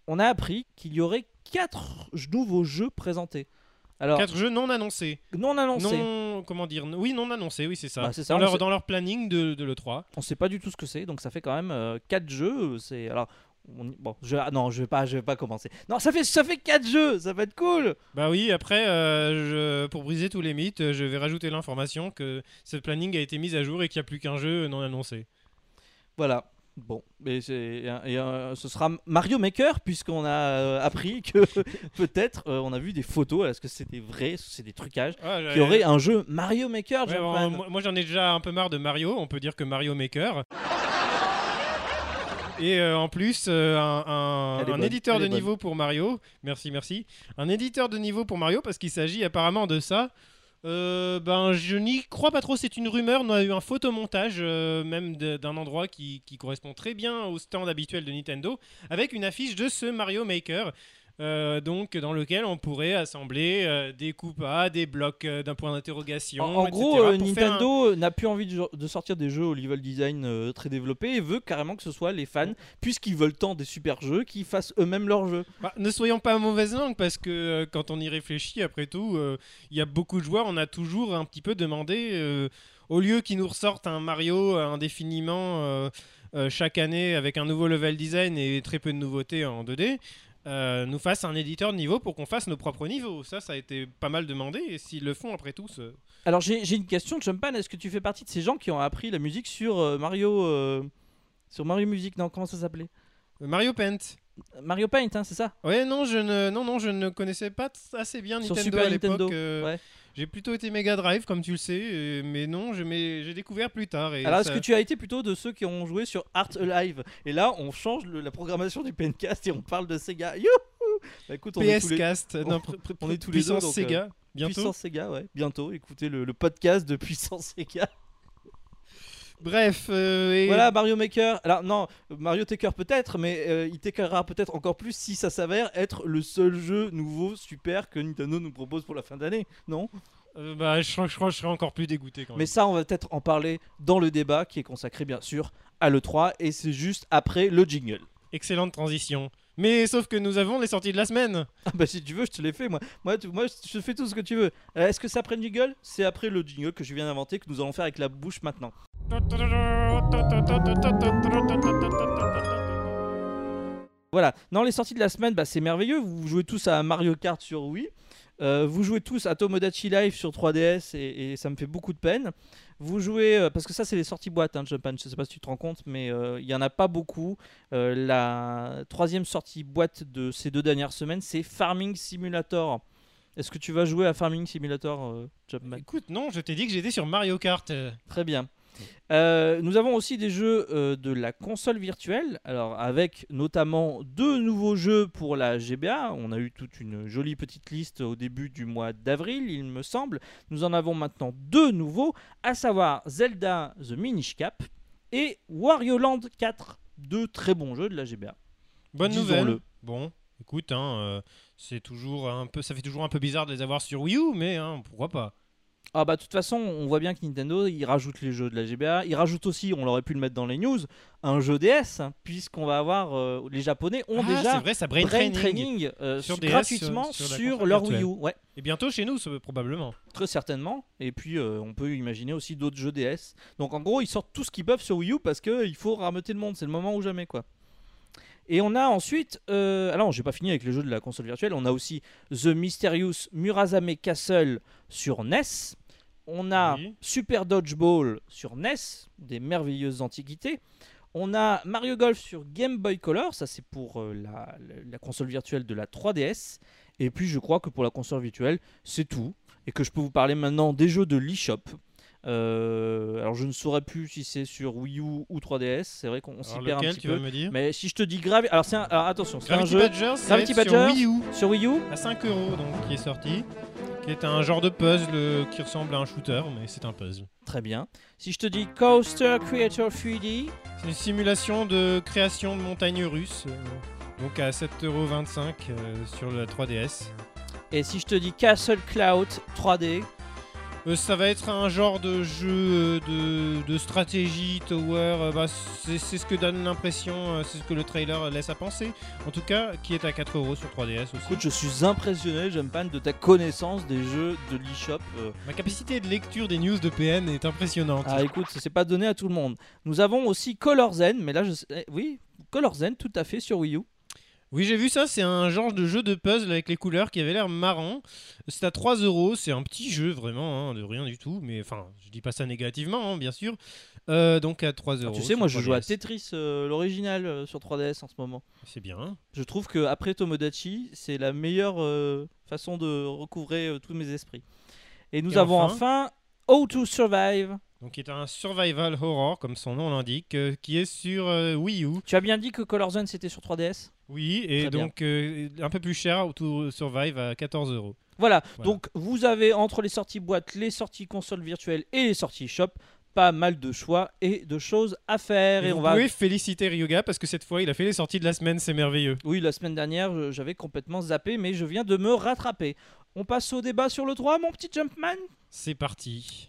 on a appris qu'il y aurait 4 nouveaux jeux présentés. Alors, Quatre jeux non annoncés. non annoncés. Non, comment dire? Oui, non annoncés, oui, c'est ça. Bah, ça, dans, leur, sait- dans leur planning de, de l'E3. On sait pas du tout ce que c'est, donc ça fait quand même 4 jeux. C'est alors. On Bon, je, ah non, je vais pas, je vais pas commencer. Non, ça fait, ça fait 4 jeux, ça va être cool. Bah oui, après, euh, je- pour briser tous les mythes, je vais rajouter l'information que ce planning a été mis à jour et qu'il n'y a plus qu'un jeu non annoncé. Voilà. Bon, mais c'est- et, euh, ce sera Mario Maker puisqu'on a euh, appris que peut-être euh, on a vu des photos. Est-ce que c'était vrai? C'est des trucages? Ah, Il y aurait un jeu Mario Maker. Ouais, bon, Jumpman. moi, moi, j'en ai déjà un peu marre de Mario, on peut dire que Mario Maker. Et euh, en plus, euh, un, éditeur elle de niveau pour Mario. Merci, merci. Un éditeur de niveau pour Mario parce qu'il s'agit apparemment de ça. Euh, ben, je n'y crois pas trop, c'est une rumeur. On a eu un photomontage, euh, même d'un endroit qui, qui correspond très bien au stand habituel de Nintendo, avec une affiche de ce Mario Maker. Euh, donc, dans lequel on pourrait assembler euh, des coupas, des blocs euh, d'un point d'interrogation. En, en etc., gros, un- Nintendo n'a plus envie de, de sortir des jeux au level design très développé et veut carrément que ce soit les fans, puisqu'ils veulent tant des super jeux, qu'ils fassent eux-mêmes leurs jeux. Bah, ne soyons pas à mauvaise langue parce que quand on y réfléchit, après tout, il y a beaucoup de joueurs, on a toujours un petit peu demandé, au lieu qu'ils nous ressortent un Mario indéfiniment euh, chaque année avec un nouveau level design et très peu de nouveautés en 2D, euh, nous fassent un éditeur de niveau pour qu'on fasse nos propres niveaux. Ça, ça a été pas mal demandé et s'ils le font après tout, ce- Alors j'ai une question, Jumpman. Est-ce que tu fais partie de ces gens qui ont appris la musique sur euh, Mario, euh, sur Mario Music? Non, comment ça s'appelait? Euh, Mario Paint. Mario Paint, hein, c'est ça? Ouais, non, je ne, non, non, je ne connaissais pas assez bien Sur Nintendo Super à l'époque. Euh, ouais. J'ai plutôt été Mega Drive, comme tu le sais, euh, mais non, j'ai découvert plus tard. Et Alors est-ce que tu as été plutôt de ceux qui ont joué sur Art Alive? Et là, on change le- la programmation du Pencast et on parle de Sega. Youhou Bah, écoute, on est tous PS les Cast, on- pr- pr- on est tous les deux, Sega, bientôt. Puissance Sega, ouais. Bientôt, écoutez le, le podcast de Puissance Sega. Bref, euh, et- Voilà, Mario Maker. Alors, non, Mario Taker peut-être, mais euh, il takera peut-être encore plus si ça s'avère être le seul jeu nouveau super que Nintendo nous propose pour la fin d'année, non? Euh, bah, je, crois, je crois que je serais encore plus dégoûté quand même. Mais ça, on va peut-être en parler dans le débat qui est consacré bien sûr à l'E3 et c'est juste après le jingle. Excellente transition. Mais sauf que nous avons les sorties de la semaine. Ah bah si tu veux, je te l'ai fait moi. Moi, tu- moi je fais tout ce que tu veux. Euh, Est-ce que c'est après le jingle? C'est après le jingle que je viens d'inventer que nous allons faire avec la bouche maintenant. Voilà, dans les sorties de la semaine, bah, c'est merveilleux. Vous jouez tous à Mario Kart sur Wii. Euh, vous jouez tous à Tomodachi Life sur 3DS et, et ça me fait beaucoup de peine. Vous jouez, euh, parce que ça c'est les sorties boîtes, hein, Japan, je sais pas si tu te rends compte, mais euh, il y en a pas beaucoup. Euh, la troisième sortie boîte de ces deux dernières semaines, c'est Farming Simulator. Est-ce que tu vas jouer à Farming Simulator, euh, Jumpman Écoute, non, je t'ai dit que j'étais sur Mario Kart. euh. Très bien. Euh, nous avons aussi des jeux euh, de la console virtuelle, alors avec notamment deux nouveaux jeux pour la GBA. On a eu toute une jolie petite liste au début du mois d'avril, il me semble. Nous en avons maintenant deux nouveaux, à savoir Zelda The Minish Cap et Wario Land 4, deux très bons jeux de la GBA. Bonne nouvelle. Bon, écoute, hein, euh, c'est toujours un peu, ça fait toujours un peu bizarre de les avoir sur Wii U, mais hein, pourquoi pas. Ah bah de toute façon, on voit bien que Nintendo, il rajoute les jeux de la GBA, il rajoute aussi, on l'aurait pu le mettre dans les news, un jeu DS, hein, puisqu'on va avoir, euh, les Japonais ont ah, déjà c'est vrai, ça brain, training. Training, euh, Sur su- DS, gratuitement sur- sur, sur la console leur Wii U. Ouais, Et bientôt chez nous, ce- probablement. très certainement. Et puis euh, on peut imaginer aussi d'autres jeux DS. Donc en gros, ils sortent tout ce qu'ils peuvent sur Wii U parce qu'il faut rameuter le monde, c'est le moment ou jamais quoi. Et on a ensuite, euh, alors j'ai pas fini avec les jeux de la console virtuelle, on a aussi The Mysterious Murasame Castle sur NES. On a Oui. Super Dodgeball sur NES, des merveilleuses antiquités. On a Mario Golf sur Game Boy Color, ça c'est pour euh, la, la- la console virtuelle de la 3DS. Et puis je crois que pour la console virtuelle, c'est tout. Et que je peux vous parler maintenant des jeux de l'eShop. Euh, alors je ne saurais plus si c'est sur Wii U ou 3DS, c'est vrai qu'on s'y perd un petit tu peu. vas me dire Mais si je te dis Gravi... Alors, c'est attention, c'est un jeu Badger, Gravity sur. Wii U sur Wii U. à 5 euros, donc qui est sorti, qui est un genre de puzzle euh, qui ressemble à un shooter, mais c'est un puzzle. Très bien. Si je te dis Coaster Creator 3D, C'est une simulation de création de montagnes russes, euh, donc à 7,25€ euh, sur la 3DS. et si je te dis Castle Cloud 3D, Euh, ça va être un genre de jeu euh, de, de stratégie, tower, euh, bah, c'est ce que donne l'impression, c'est ce que le trailer laisse à penser. En tout cas, qui est à 4 euros sur 3DS aussi. écoute, je suis impressionné, Jumpman, de ta connaissance des jeux de l'eShop. Ma capacité de lecture des news de PN est impressionnante. Ah écoute, c'est pas donné à tout le monde. Nous avons aussi Color Zen, mais là je sais... oui, Color Zen tout à fait sur Wii U. Oui, j'ai vu ça, c'est un genre de jeu de puzzle avec les couleurs qui avait l'air marrant. C'est à 3 euros, c'est un petit jeu vraiment, hein, de rien du tout, mais enfin, je dis pas ça négativement, hein, bien sûr. Euh, donc à 3 Ah, euros. tu sais, moi je joue à 3DS. Tetris, euh, l'original euh, sur 3DS en ce moment. C'est bien. Je trouve que après Tomodachi, c'est la meilleure façon de recouvrer tous mes esprits. Et nous Et avons enfin enfin How to Survive. Donc, qui est un survival horror, comme son nom l'indique, euh, qui est sur euh, Wii U. Tu as bien dit que Color Zen c'était sur 3DS Oui, et Très donc euh, un peu plus cher, How to Survive à 14 euros. Voilà. Voilà. donc vous avez entre les sorties boîte, les sorties console virtuelle et les sorties shop, pas mal de choix et de choses à faire. Et Et, vous on va pouvez féliciter Ryuga parce que cette fois, il a fait les sorties de la semaine, c'est merveilleux. Oui, la semaine dernière, j'avais complètement zappé, mais je viens de me rattraper. On passe au débat sur le 3, mon petit Jumpman C'est parti.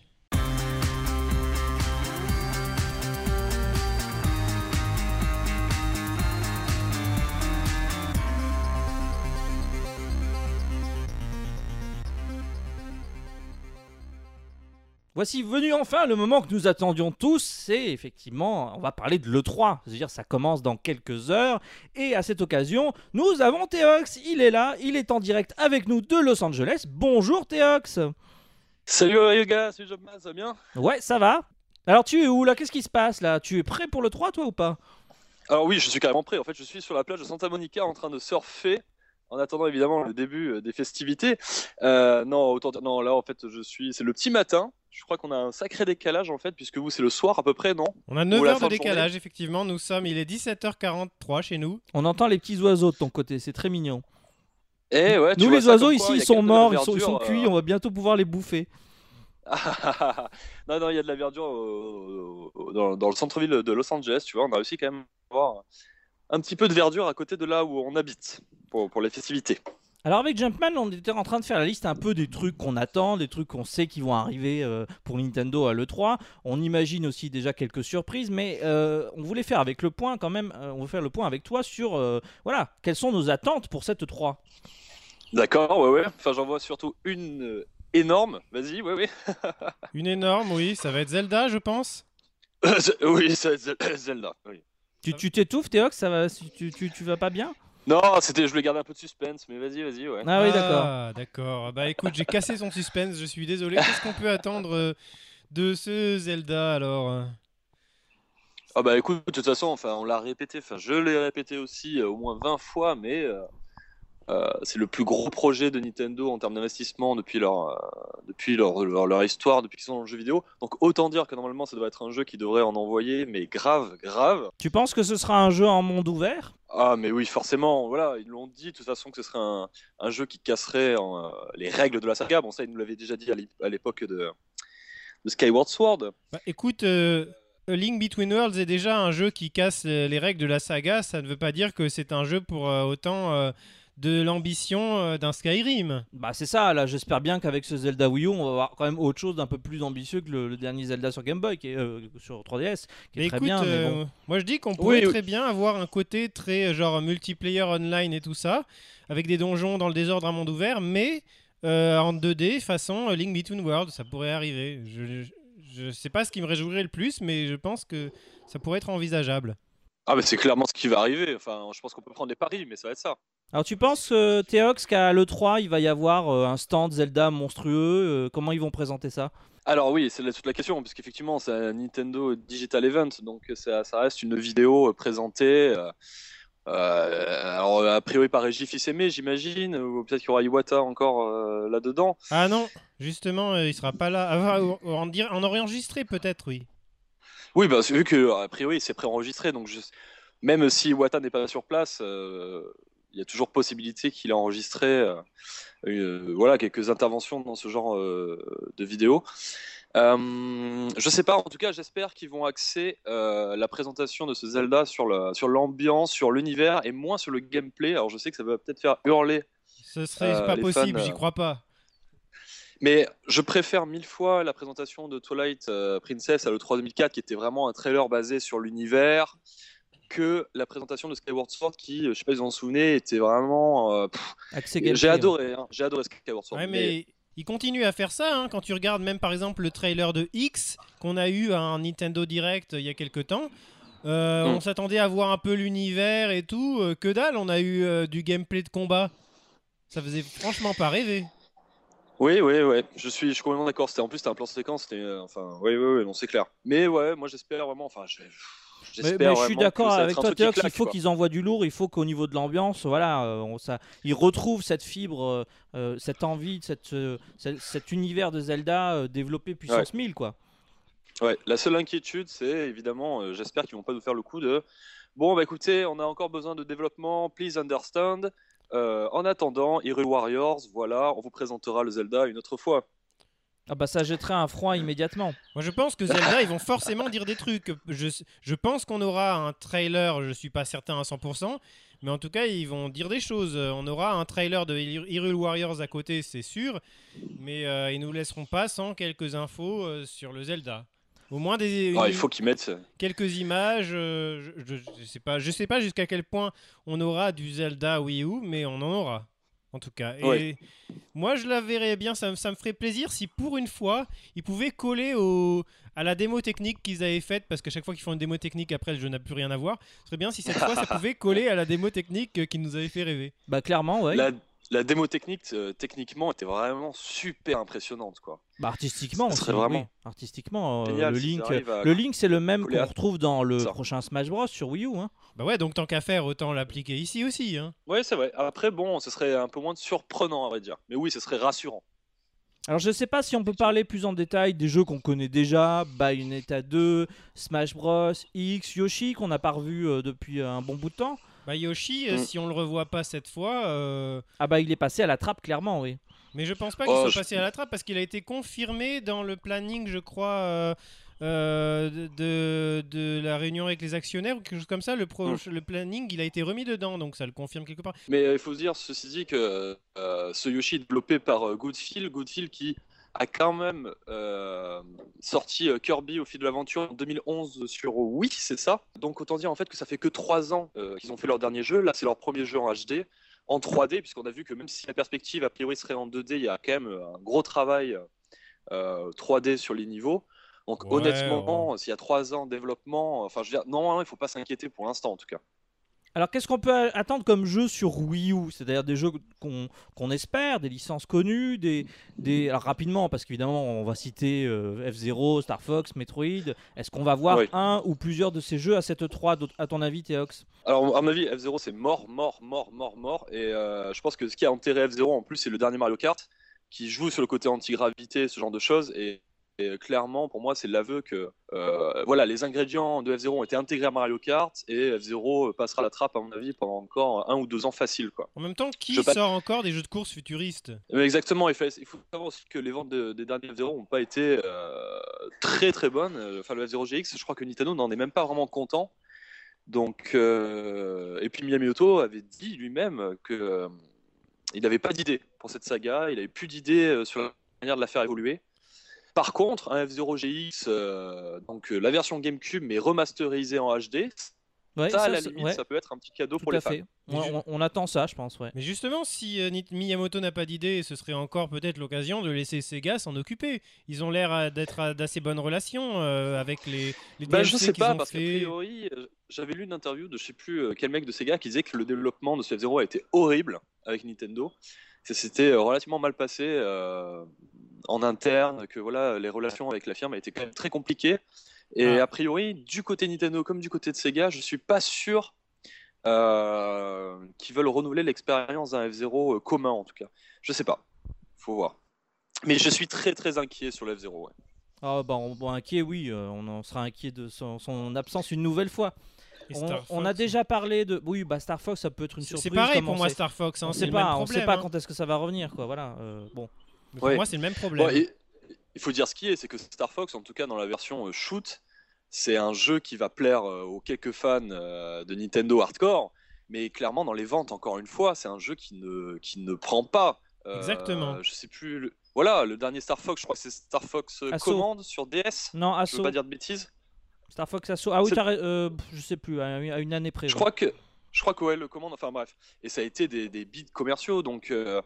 Voici venu enfin le moment que nous attendions tous, c'est effectivement, on va parler de l'E3, c'est-à-dire ça commence dans quelques heures, et à cette occasion, nous avons Théox, il est là, il est en direct avec nous de Los Angeles. Bonjour Théox. Salut Yoga, salut Jobman, ça va bien? Ouais, ça va. Alors tu es où là? Qu'est-ce qui se passe là? Tu es prêt pour l'E3 toi ou pas? Alors oui, je suis carrément prêt. En fait, je suis sur la plage de Santa Monica en train de surfer en attendant évidemment le début euh, des festivités. Euh, non, autant dire- non, là en fait, je suis. C'est le petit matin. Je crois qu'on a un sacré décalage en fait, puisque vous c'est le soir à peu près, non? On a Ou 9 la heures de décalage, effectivement. Nous sommes, il est 17h43 chez nous. On entend les petits oiseaux de ton côté, c'est très mignon. Eh ouais. tu nous les oiseaux ici, quoi, ils sont morts, ils sont, ils sont cuits, euh, on va bientôt pouvoir les bouffer. non, non, il y a de la verdure au- au- dans, dans le centre-ville de Los Angeles, tu vois. On a réussi quand même à avoir un petit peu de verdure à côté de là où on habite pour, pour les festivités. Alors avec Jumpman, on était en train de faire la liste un peu des trucs qu'on attend, des trucs qu'on sait qui vont arriver euh, pour Nintendo à l'E3. On imagine aussi déjà quelques surprises, mais euh, on voulait faire avec le point quand même, euh, on veut faire le point avec toi sur, euh, voilà, quelles sont nos attentes pour cette E E3 D'accord, ouais, ouais. Enfin, j'en vois surtout une euh, énorme. Vas-y, ouais, ouais. Une énorme, oui, ça va être Zelda, je pense. oui, c'est Zel- Zelda. Oui. Tu tu t'étouffes Théox, ça va, si tu, tu, tu vas pas bien? Non, c'était, je voulais garder un peu de suspense, mais vas-y, vas-y, ouais. Ah oui d'accord. Ah, d'accord. Bah écoute, j'ai cassé son suspense, je suis désolé. Qu'est-ce qu'on peut attendre euh, de ce Zelda alors euh Ah bah écoute, de toute façon, enfin, on l'a répété, enfin, je l'ai répété aussi euh, au moins 20 fois, mais euh, euh, c'est le plus gros projet de Nintendo en termes d'investissement depuis leur, euh, depuis leur, leur, leur histoire, depuis qu'ils sont dans le jeu vidéo. Donc autant dire que normalement, ça doit être un jeu qui devrait en envoyer, mais grave, grave. Tu penses que ce sera un jeu en monde ouvert? Ah mais oui, forcément, voilà, ils l'ont dit de toute façon que ce serait un, un jeu qui casserait euh, les règles de la saga. Bon ça, ils nous l'avaient déjà dit à l'é- à l'époque de, de Skyward Sword. Bah, écoute, euh, A Link Between Worlds est déjà un jeu qui casse les, les règles de la saga. Ça ne veut pas dire que c'est un jeu pour autant euh, de l'ambition euh, d'un Skyrim. Bah c'est ça, là j'espère bien qu'avec ce Zelda Wii U, on va avoir quand même autre chose d'un peu plus ambitieux que le, le dernier Zelda sur Game Boy, qui est, euh, sur 3DS, qui est Mais très écoute, bien. mais euh, bon. moi je dis qu'on pourrait Oui, très bien avoir un côté très genre multiplayer online et tout ça, avec des donjons dans le désordre à monde ouvert, mais euh, en 2D façon Link Between Worlds, ça pourrait arriver. Je, je, je sais pas ce qui me réjouirait le plus, mais je pense que ça pourrait être envisageable. Ah mais c'est clairement ce qui va arriver. Enfin, je pense qu'on peut prendre des paris, mais ça va être ça. Alors tu penses, euh, Théox, qu'à l'E3, il va y avoir euh, un stand Zelda monstrueux euh, Comment ils vont présenter ça? Alors oui, c'est toute la question, puisqu'effectivement c'est un Nintendo Digital Event, donc ça, ça reste une vidéo euh, présentée. euh, euh, alors a priori par JFISME, j'imagine, ou peut-être qu'il y aura Iwata encore euh, là-dedans. Ah non, justement, euh, il sera pas là. Ah, on, on, dirait- on aurait enregistré peut-être, oui. Oui, bah, vu que a priori c'est préenregistré, donc je- même si Iwata n'est pas sur place, euh, il y a toujours possibilité qu'il ait enregistré euh, euh, voilà, quelques interventions dans ce genre euh, de vidéo. Euh, je sais pas, en tout cas, j'espère qu'ils vont axer la présentation de ce Zelda sur la- sur l'ambiance, sur l'univers et moins sur le gameplay. Alors, je sais que ça va peut-être faire hurler, Ce serait pas possible, j'y crois pas. mais je préfère mille fois la présentation de Twilight Princess à l'E3 2004, qui était vraiment un trailer basé sur l'univers, que la présentation de Skyward Sword, qui, euh, je sais pas si vous en souvenez, était vraiment. euh, J'ai adoré, hein, j'ai adoré Skyward Sword. Ouais, mais- mais il continue à faire ça. hein, Quand tu regardes même par exemple le trailer de X qu'on a eu à un Nintendo Direct euh, il y a quelques temps, euh, Mm. on s'attendait à voir un peu l'univers et tout. euh, que dalle, on a eu euh, du gameplay de combat. Ça faisait franchement pas rêver. Oui, oui, oui, je suis, je suis complètement d'accord. C'était en plus, c'était un plan séquence, c'était, euh, enfin, oui, oui, oui, non, c'est clair. Mais ouais, moi j'espère vraiment, enfin, je- Mais, mais je suis d'accord avec toi, Théox, il faut qu'ils envoient du lourd, il faut qu'au niveau de l'ambiance, voilà, euh, on, ça, ils retrouvent cette fibre, euh, euh, cette envie, cette, euh, cette- cet univers de Zelda euh, développé puissance 1000, quoi. Ouais, la seule inquiétude, c'est évidemment, j'espère qu'ils vont pas nous faire le coup de bon, bah écoutez, on a encore besoin de développement, please understand. En attendant, Hyrule Warriors, voilà, on vous présentera le Zelda une autre fois. Ah bah ça jetterait un froid immédiatement. Moi je pense que Zelda ils vont forcément dire des trucs. Je, je pense qu'on aura un trailer, je suis pas certain à 100%, mais en tout cas ils vont dire des choses. Euh, On aura un trailer de Hyr- Hyrule Warriors à côté, c'est sûr, mais euh, ils nous laisseront pas sans quelques infos euh, sur le Zelda. Au moins des, Ah, une- il faut qu'ils mettent. quelques images. euh, je, je- je sais pas, je sais pas jusqu'à quel point on aura du Zelda Wii U, mais on en aura. En tout cas. Et Ouais. moi, je la verrais bien. Ça, me- ça me ferait plaisir si pour une fois, ils pouvaient coller au, à la démo technique qu'ils avaient faite, parce qu'à chaque fois qu'ils font une démo technique, après le jeu n'a plus rien à voir. Ce serait bien si cette fois, ça pouvait coller à la démo technique euh, qui nous avait fait rêver. Bah clairement, ouais. La, la démo technique, euh, techniquement, était vraiment super impressionnante, quoi. Bah, artistiquement, Ça aussi, serait vraiment oui. Artistiquement, euh, Génial le si Link, le Link, c'est le même qu'on retrouve dans le ça. prochain Smash Bros sur Wii U. Hein. Bah ouais, donc tant qu'à faire, autant l'appliquer ici aussi. Hein. Ouais, c'est vrai. Après, bon, ce serait un peu moins surprenant, à vrai dire. Mais oui, ce serait rassurant. Alors je sais pas si on peut parler plus en détail des jeux qu'on connaît déjà, Bayonetta 2, Smash Bros, X, Yoshi qu'on n'a pas revu euh, depuis euh, un bon bout de temps. Bah Yoshi, Mm. si on le revoit pas cette fois, euh, Ah bah il est passé à la trappe clairement, oui. Mais je pense pas qu'il Oh, soit je- passé à la trappe parce qu'il a été confirmé dans le planning, je crois, euh, euh, de, la réunion avec les actionnaires ou quelque chose comme ça. Le, pro- Mm. le planning, il a été remis dedans, donc ça le confirme quelque part. Mais euh, il faut se dire, ceci dit, que ce Yoshi est développé par Goodfield, Goodfield qui a quand même euh, sorti Kirby au fil de l'aventure en 2011 sur Wii, c'est ça? Donc autant dire en fait que ça fait que 3 ans euh, qu'ils ont fait leur dernier jeu. Là, c'est leur premier jeu en HD, en 3D, puisqu'on a vu que même si la perspective a priori serait en 2D, il y a quand même un gros travail euh, 3D sur les niveaux. Donc Ouais, honnêtement, s'il y a 3 ans de développement, enfin je veux dire, normalement il ne faut pas s'inquiéter pour l'instant en tout cas. Alors qu'est-ce qu'on peut attendre comme jeu sur Wii U? C'est-à-dire des jeux qu'on espère, des licences connues, des, des... Alors rapidement, parce qu'évidemment on va citer euh, F-Zero, Star Fox, Metroid. Est-ce qu'on va voir Oui. un ou plusieurs de ces jeux à cette 3 à ton avis Théox? Alors, à mon avis, F0 c'est mort, mort, mort, mort, mort. Et euh, je pense que ce qui a enterré F0 en plus, c'est le dernier Mario Kart qui joue sur le côté anti-gravité, ce genre de choses. Et, et, euh, clairement, pour moi, c'est l'aveu que euh, voilà, les ingrédients de F0 ont été intégrés à Mario Kart et F0 passera la trappe, à mon avis, pendant encore un ou deux ans facile. Quoi. En même temps, qui Je pas- sort encore des jeux de course futuristes? Exactement, il faut, il faut savoir aussi que les ventes de- des derniers F0 n'ont pas été euh, très très bonnes. Euh, Enfin, le F0 GX, je crois que Nintendo n'en est même pas vraiment content. Donc, euh, et puis Miyamoto avait dit lui-même que euh, il n'avait pas d'idée pour cette saga, il n'avait plus d'idée euh, sur la manière de la faire évoluer. Par contre, un F0 GX, euh, donc euh, la version GameCube mais remasterisée en HD, Ouais, ça à ça, la limite, ouais, ça peut être un petit cadeau tout pour à les fans. fait. Mais On, ju- on- on attend ça, je pense. Ouais. Mais justement, si euh, Miyamoto n'a pas d'idée, ce serait encore peut-être l'occasion de laisser Sega s'en occuper. Ils ont l'air d'être à d'assez bonnes relations euh, avec les, les Bah, je sais pas, ont parce qu'a priori, j'avais lu une interview de je sais plus quel mec de Sega qui disait que le développement de ce F-Zero a été horrible avec Nintendo. C'était relativement mal passé euh, en interne, que voilà, les relations avec la firme étaient quand même très compliquées. Et Ah. a priori, du côté Nintendo comme du côté de Sega, je suis pas sûr euh, qu'ils veulent renouveler l'expérience d'un F-Zero euh, commun en tout cas. Je sais pas, faut voir. Mais je suis très très inquiet sur le F-Zero. ouais. Ah bah on, bon, inquiet, oui, euh, on en sera inquiet de son, son absence une nouvelle fois. On, a déjà parlé de. Oui, bah Star Fox, ça peut être une surprise. c'est pareil pour moi Star Fox, hein, on sait pas, on sait pas hein. quand est-ce que ça va revenir, quoi. Voilà. euh, bon. Mais Pour Ouais. moi, c'est le même problème. Et- il faut dire ce qui est, c'est que Star Fox, en tout cas dans la version euh, shoot, c'est un jeu qui va plaire euh, aux quelques fans euh, de Nintendo hardcore, mais clairement dans les ventes, encore une fois, c'est un jeu qui ne, qui ne prend pas. euh, Exactement. Je sais plus. le- Voilà, le dernier Star Fox, je crois que c'est Star Fox Assaut. Command sur DS. Non, Je veux pas dire de bêtises? Star Fox Assaut. Ah oui, euh, je sais plus, à, une année près. Je ouais. crois que je crois que ouais, le commande, enfin bref, et ça a été des, des bids commerciaux, donc euh,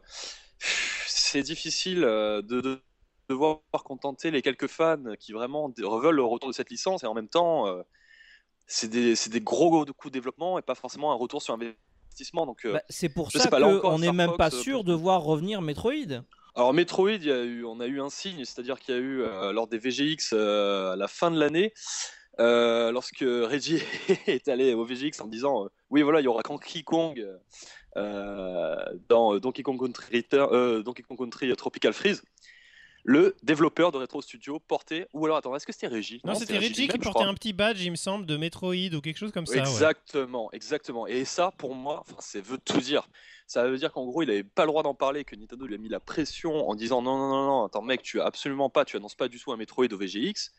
c'est difficile euh, de, de devoir contenter les quelques fans qui vraiment veulent le retour de cette licence, et en même temps, euh, c'est des, c'est des gros, coups de développement et pas forcément un retour sur investissement. Donc, euh, Bah, c'est pour ça qu'on n'est même pas sûr de voir revenir Metroid. Alors Metroid, il y a eu, on a eu un signe, c'est-à-dire qu'il y a eu euh, lors des VGX à la fin de l'année, lorsque Reggie est allé au VGX en disant oui voilà il y aura Donkey Kong dans euh, Donkey Kong Country, euh, Donkey Kong Country Tropical Freeze. Le développeur de Retro Studio portait, ou alors attends, est-ce que c'était Reggie? Non, c'était Reggie qui lui-même, je portait un petit badge, il me semble, de Metroid ou quelque chose comme ça. ouais. Exactement, exactement. Et ça, pour moi, c'est veut tout dire. Ça veut dire qu'en gros, il avait pas le droit d'en parler, que Nintendo lui a mis la pression en disant non, non, non, non, attends, mec, tu as absolument pas, tu annonces pas du tout un Metroid au VGX.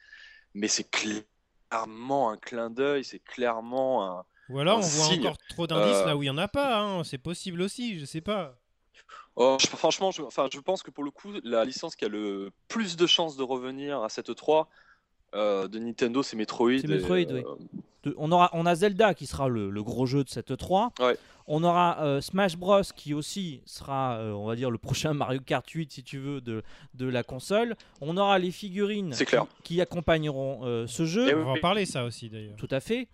Mais c'est clairement un clin d'œil, c'est clairement un. Ou alors on voit signe. encore trop d'indices Euh, là où il y en a pas. hein. C'est possible aussi, je sais pas. Oh, je- franchement, je, enfin, je pense que pour le coup, la licence qui a le plus de chances de revenir à cette 3 euh, de Nintendo, c'est Metroid. C'est et, Metroid, oui. euh, De- on, aura, on a Zelda qui sera le, le gros jeu de cette 3. Ouais. On aura euh, Smash Bros qui aussi sera, euh, on va dire, le prochain Mario Kart 8 si tu veux de, de la console. On aura les figurines clair. Qui, qui accompagneront euh, ce jeu. Et On va en parler ça aussi d'ailleurs. Tout à fait.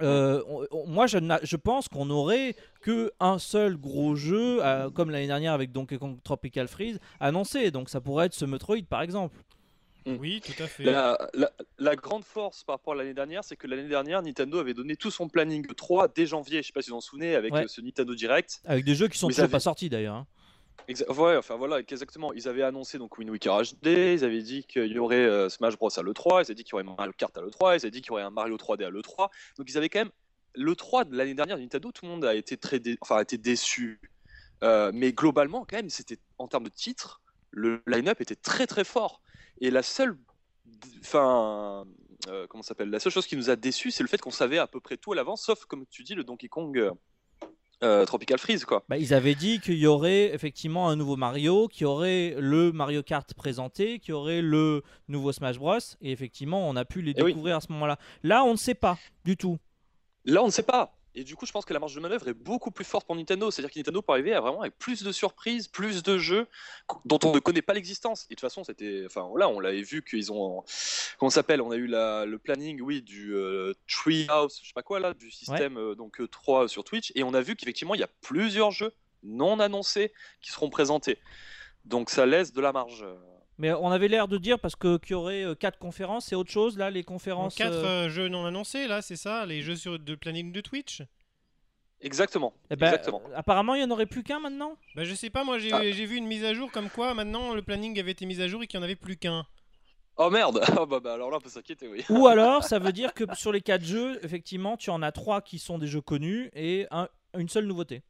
Euh, on- on- moi, je, pense qu'on aurait que un seul gros jeu, euh, comme l'année dernière avec Donkey Kong Tropical Freeze, annoncé. Donc, ça pourrait être ce Metroid, par exemple. Mm. Oui, tout à fait. La, la- la grande force par rapport à l'année dernière, c'est que l'année dernière, Nintendo avait donné tout son planning 3 dès janvier. Je sais pas si vous vous en souvenez, avec Ouais. euh, ce Nintendo Direct. Avec des jeux qui sont Mais toujours ça pas sortis d'ailleurs. Ouais, enfin voilà, exactement. Ils avaient annoncé donc Wind Waker HD, ils avaient dit qu'il y aurait euh, Smash Bros à l'E3, ils avaient dit qu'il y aurait Mario Kart à l'E3, ils avaient dit qu'il y aurait un Mario 3D à l'E3. Donc ils avaient quand même le 3 de l'année dernière de Nintendo, tout le monde a été très enfin, a été déçu. Euh, mais globalement, quand même, c'était en termes de titres, le line-up était très très fort. Et la seule, enfin, euh, comment s'appelle, la seule chose qui nous a déçus, c'est le fait qu'on savait à peu près tout à l'avance, sauf comme tu dis le Donkey Kong euh, Tropical Freeze, quoi. Bah, ils avaient dit qu'il y aurait effectivement un nouveau Mario, qu'il y aurait le Mario Kart présenté, qu'il y aurait le nouveau Smash Bros. Et effectivement, on a pu les Eh oui. découvrir à ce moment-là. Là, on ne sait pas du tout. Là, on ne sait pas. Et du coup, je pense que la marge de manœuvre est beaucoup plus forte pour Nintendo. C'est-à-dire que Nintendo peut arriver à vraiment avec plus de surprises, plus de jeux dont on ne connaît pas l'existence. Et de toute façon, c'était, enfin voilà, on l'avait vu qu'ils ont, comment s'appelle On a eu la- le planning, oui, du euh, Treehouse, je sais pas quoi là, du système euh, donc euh, 3 sur Twitch, et on a vu qu'effectivement, il y a plusieurs jeux non annoncés qui seront présentés. Donc ça laisse de la marge. Mais on avait l'air de dire parce que qu'il y aurait euh, quatre conférences, c'est autre chose là, les conférences. 4 euh, jeux non annoncés, là, c'est ça Les jeux sur, de planning de Twitch? Exactement. eh ben, Exactement. euh, apparemment, il n'y en aurait plus qu'un maintenant? Bah, je sais pas, moi j'ai Ah. j'ai vu une mise à jour comme quoi maintenant le planning avait été mis à jour et qu'il n'y en avait plus qu'un. Oh merde Ah bah, bah, alors là, on peut s'inquiéter, oui. Ou alors, ça veut dire que sur les quatre jeux, effectivement, tu en as trois qui sont des jeux connus et un- une seule nouveauté.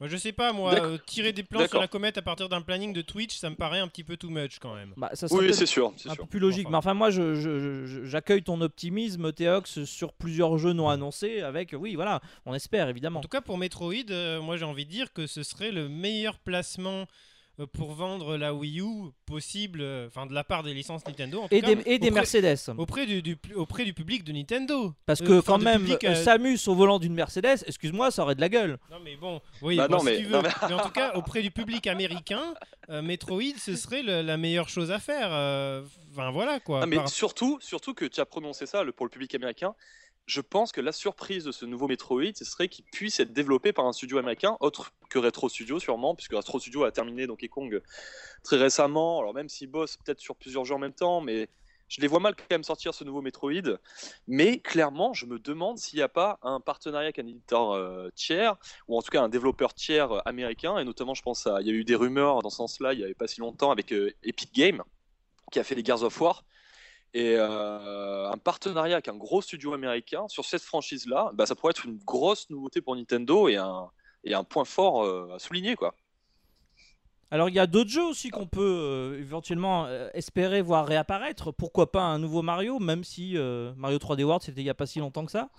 Moi je sais pas, moi, euh, tirer des plans sur la comète à partir d'un planning de Twitch, ça me paraît un petit peu too much quand même. Bah, ça serait Oui, c'est sûr, c'est un sûr. peu plus logique. Enfin. Mais enfin, moi, je- je- je- j'accueille ton optimisme, Théox, sur plusieurs jeux non annoncés. Avec, oui, voilà, on espère évidemment. En tout cas, pour Metroid, euh, moi j'ai envie de dire que ce serait le meilleur placement pour vendre la Wii U possible, euh, enfin de la part des licences Nintendo. En tout Et cas, des, et des auprès- Mercedes. Auprès du, du- auprès du public de Nintendo. Parce Euh, que quand même, public, euh, euh, Samus au volant d'une Mercedes, excuse-moi, ça aurait de la gueule. Non mais bon, oui, Bah bon, non, si mais- tu veux. non, mais... mais- en tout cas, auprès du public américain, euh, Metroid, ce serait le- la meilleure chose à faire. euh, Enfin voilà quoi. Ah, mais Par- surtout, surtout que tu as prononcé ça le- pour le public américain. Je pense que la surprise de ce nouveau Metroid, ce serait qu'il puisse être développé par un studio américain, autre que Retro Studio sûrement, puisque Retro Studio a terminé Donkey Kong très récemment. Alors même s'ils bossent peut-être sur plusieurs jeux en même temps, mais je les vois mal quand même sortir ce nouveau Metroid. Mais clairement, je me demande s'il n'y a pas un partenariat avec un éditeur euh, tiers, ou en tout cas un développeur tiers américain, et notamment je pense à, il y a eu des rumeurs dans ce sens-là il n'y avait pas si longtemps avec euh, Epic Games, qui a fait les Gears of War et euh, un partenariat avec un gros studio américain sur cette franchise-là, bah, ça pourrait être une grosse nouveauté pour Nintendo et un, et un point fort euh, à souligner. Quoi. Alors il y a d'autres jeux aussi qu'on peut euh, éventuellement espérer voir réapparaître. Pourquoi pas un nouveau Mario, même si Mario 3D World c'était il y a pas si longtemps que ça.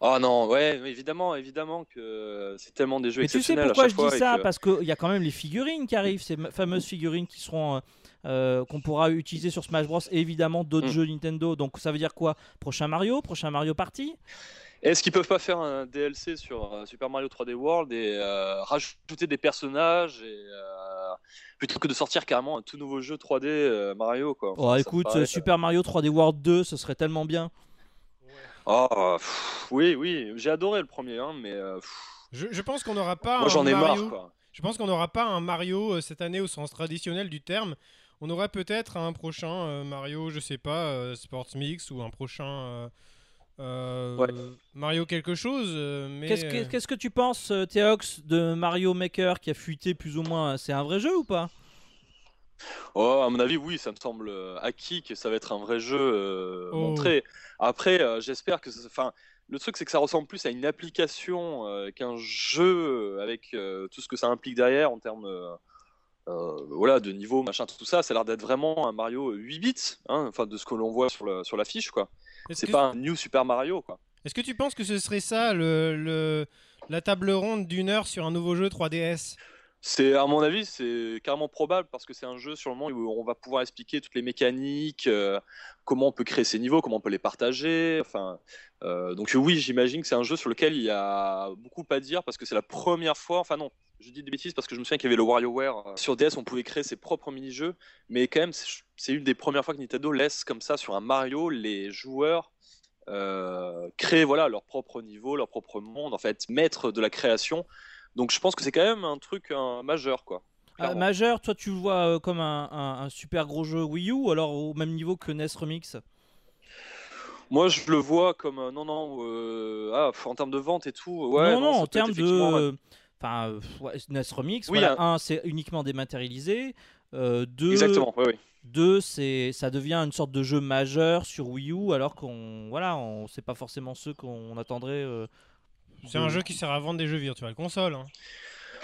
Oh non, ouais, évidemment, évidemment que c'est tellement des jeux Mais tu sais pourquoi à je chaque dis ça? que- Parce qu'il y a quand même les figurines qui arrivent, ces fameuses figurines qui seront euh, euh, qu'on pourra utiliser sur Smash Bros. Et évidemment d'autres Mm. jeux Nintendo. Donc ça veut dire quoi? Prochain Mario, prochain Mario Party? Est-ce qu'ils peuvent pas faire un DLC sur euh, Super Mario 3D World et euh, rajouter des personnages et, euh, plutôt que de sortir carrément un tout nouveau jeu 3D euh, Mario quoi? Oh Enfin, écoute, paraît- euh, Super Mario 3D World 2, ce serait tellement bien. Oh, pff, oui, oui, j'ai adoré le premier, hein, mais euh, Je, je pense qu'on n'aura pas moi un j'en ai Mario. marre quoi. Je pense qu'on n'aura pas un Mario euh, cette année au sens traditionnel du terme. On aura peut-être un prochain euh, Mario, je sais pas, euh, Sports Mix ou un prochain euh, euh, Ouais. Mario quelque chose. mais Qu'est-ce que, qu'est-ce que tu penses, Théox, de Mario Maker qui a fuité plus ou moins C'est un vrai jeu ou pas? Oh, à mon avis, oui, ça me semble euh, acquis que ça va être un vrai jeu euh, Oh. montré. Après, euh, j'espère que. ça- Enfin, le truc, c'est que ça ressemble plus à une application euh, qu'un jeu avec tout ce que ça implique derrière en termes. voilà, de niveau, machin, tout ça, ça a l'air d'être vraiment un Mario 8 bits, hein, enfin de ce que l'on voit sur, le, sur l'affiche, quoi. C'est pas un New Super Mario, quoi. Est-ce que tu penses que ce serait ça le, le- la table ronde d'une heure sur un nouveau jeu 3DS C'est, à mon avis, c'est carrément probable parce que c'est un jeu sur le moment où on va pouvoir expliquer toutes les mécaniques, euh, comment on peut créer ces niveaux, comment on peut les partager. Enfin, euh, donc oui, j'imagine que c'est un jeu sur lequel il y a beaucoup à dire parce que c'est la première fois. Enfin non, je dis des bêtises parce que je me souviens qu'il y avait le WarioWare euh, sur DS, on pouvait créer ses propres mini-jeux, mais quand même, c'est une des premières fois que Nintendo laisse comme ça sur un Mario les joueurs. créer voilà leur propre niveau, leur propre monde, en fait, maître de la création. Donc je pense que c'est quand même un truc un, majeur, quoi. Ah. Majeur, toi tu le vois euh, comme un, un- un super gros jeu Wii U ou alors au même niveau que NES Remix? Moi, je le vois comme euh, non, non, euh, ah, en termes de vente et tout. Ouais, Non, non, en termes de. euh, Enfin, euh, ouais, NES Remix, Oui, voilà, un, c'est uniquement dématérialisé. euh, deux, Exactement, oui, oui. Deux, c'est ça devient une sorte de jeu majeur sur Wii U, alors qu'on voilà, on c'est pas forcément ceux qu'on attendrait euh, C'est un jeu qui sert à vendre des jeux virtuels console. hein.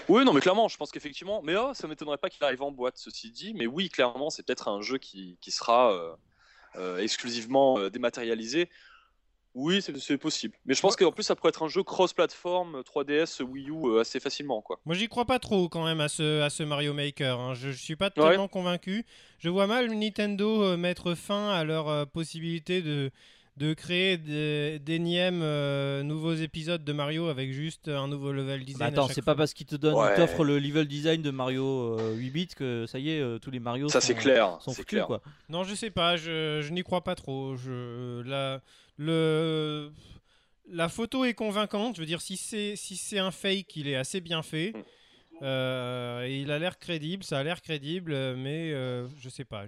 Oui, non, mais clairement, je pense qu'effectivement. Mais oh, ça m'étonnerait pas qu'il arrive en boîte, ceci dit. Mais oui, clairement, c'est peut-être un jeu qui, qui sera euh, euh, exclusivement euh, dématérialisé. Oui, c'est possible. Mais je pense qu'en plus, ça pourrait être un jeu cross-platform 3DS, Wii U assez facilement, quoi. Moi, j'y crois pas trop quand même à ce, à ce Mario Maker. hein. Je, je suis pas tellement convaincu. Je vois mal Nintendo mettre fin à leur possibilité de, de créer des- d'énièmes euh, nouveaux épisodes de Mario avec juste un nouveau level design. Bah attends, c'est pas parce qu'il te donne, Ouais. il t'offre le level design de Mario euh, 8 bits que ça y est, euh, tous les Mario Ça, sont, c'est clair. sont foutus, clair. quoi. Non, je sais pas, je, je n'y crois pas trop. Je, la, le, la photo est convaincante. Je veux dire, si c'est si c'est un fake, il est assez bien fait. Mm. Euh, il a l'air crédible, ça a l'air crédible, mais euh, je sais pas.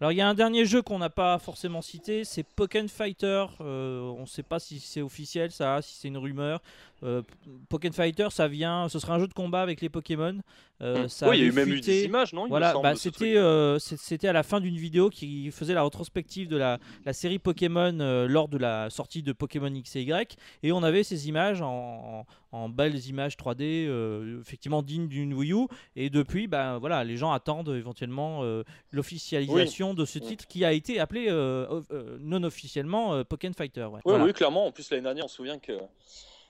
Alors il y a un dernier jeu qu'on n'a pas forcément cité, c'est Pokémon Fighter. Euh, on ne sait pas si c'est officiel ça, si c'est une rumeur. Euh, Pokémon Fighter, ça vient, ce serait un jeu de combat avec les Pokémon. Euh, Hmm. ça oui, il y a eu même eu des images, non il Voilà, bah, c'était euh, c'était à la fin d'une vidéo qui faisait la rétrospective de la, la série Pokémon euh, lors de la sortie de Pokémon X et Y, et on avait ces images en, en- en belles images 3D, euh, effectivement dignes d'une Wii U, et depuis, bah, voilà, les gens attendent éventuellement l'officialisation de ce Oui. titre qui a été appelé non officiellement Pokémon Fighter. ouais. Oui, Voilà. oui, clairement. En plus, l'année dernière, on se souvient que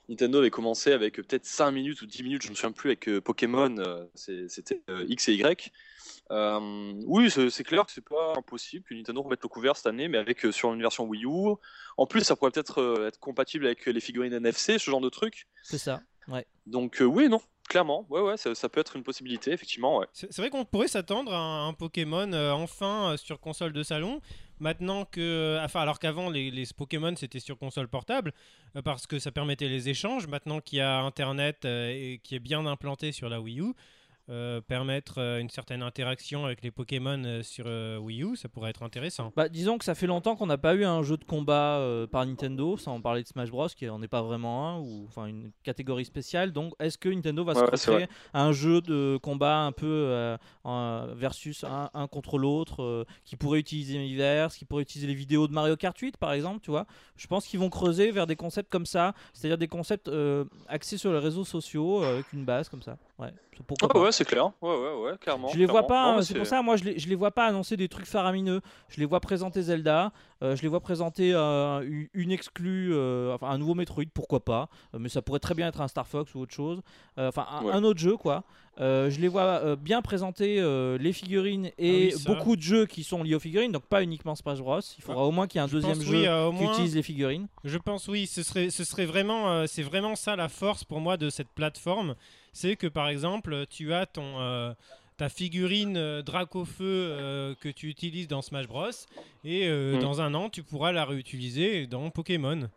Nintendo avait commencé avec euh, peut-être 5 minutes ou 10 minutes, je me souviens plus, avec euh, Pokémon. euh, C'était X et Y. Euh, oui, c'est clair que c'est pas impossible que Nintendo remette le couvert cette année, mais avec euh, sur une version Wii U. En plus, ça pourrait peut-être euh, être compatible avec les figurines NFC, ce genre de truc. C'est ça. Donc, euh, oui, non, clairement. Ouais, ouais, ça, peut être une possibilité, effectivement. C'est vrai qu'on pourrait s'attendre à un, Pokémon euh, enfin euh, sur console de salon. Maintenant que. Enfin, alors qu'avant, les, Pokémon c'était sur console portable euh, parce que ça permettait les échanges. Maintenant qu'il y a Internet euh, et qui est bien implanté sur la Wii U, euh, permettre euh, une certaine interaction avec les Pokémon euh, sur euh, Wii U, ça pourrait être intéressant. Bah, disons que ça fait longtemps qu'on n'a pas eu un jeu de combat euh, par Nintendo, sans parler de Smash Bros, qui n'en est pas vraiment un, ou enfin une catégorie spéciale. Donc, est-ce que Nintendo va Ouais, se recréer un jeu de combat un peu euh, en- versus un, un contre l'autre, euh, qui pourrait utiliser l'univers, qui pourrait utiliser les vidéos de Mario Kart 8, par exemple, tu vois? Je pense qu'ils vont creuser vers des concepts comme ça, c'est-à-dire des concepts euh, axés sur les réseaux sociaux, euh, avec une base comme ça. Ouais, pourquoi Ah, ouais, c'est clair. Ouais, ouais, ouais, clairement. je les vois pas, hein, c'est pour ça, moi je les, je les vois pas annoncer des trucs faramineux. Je les vois présenter Zelda, euh, je les vois présenter euh, une- exclue, euh, enfin un nouveau Metroid, pourquoi pas. Euh, mais ça pourrait très bien être un Star Fox ou autre chose. Euh, Enfin, un, Ouais. un autre jeu quoi. Euh, je les vois euh, bien présenter euh, les figurines et Ah oui, ça. beaucoup de jeux qui sont liés aux figurines, donc pas uniquement Smash Bros. Il faudra au moins qu'il y ait un Je deuxième pense, jeu oui, euh, qui moins, utilise les figurines. Je pense oui, ce serait, ce serait vraiment, euh, c'est vraiment ça la force pour moi de cette plateforme, c'est que par exemple tu as ton euh, ta figurine euh, Dracofeu euh, que tu utilises dans Smash Bros et euh, Mm. dans un an tu pourras la réutiliser dans Pokémon.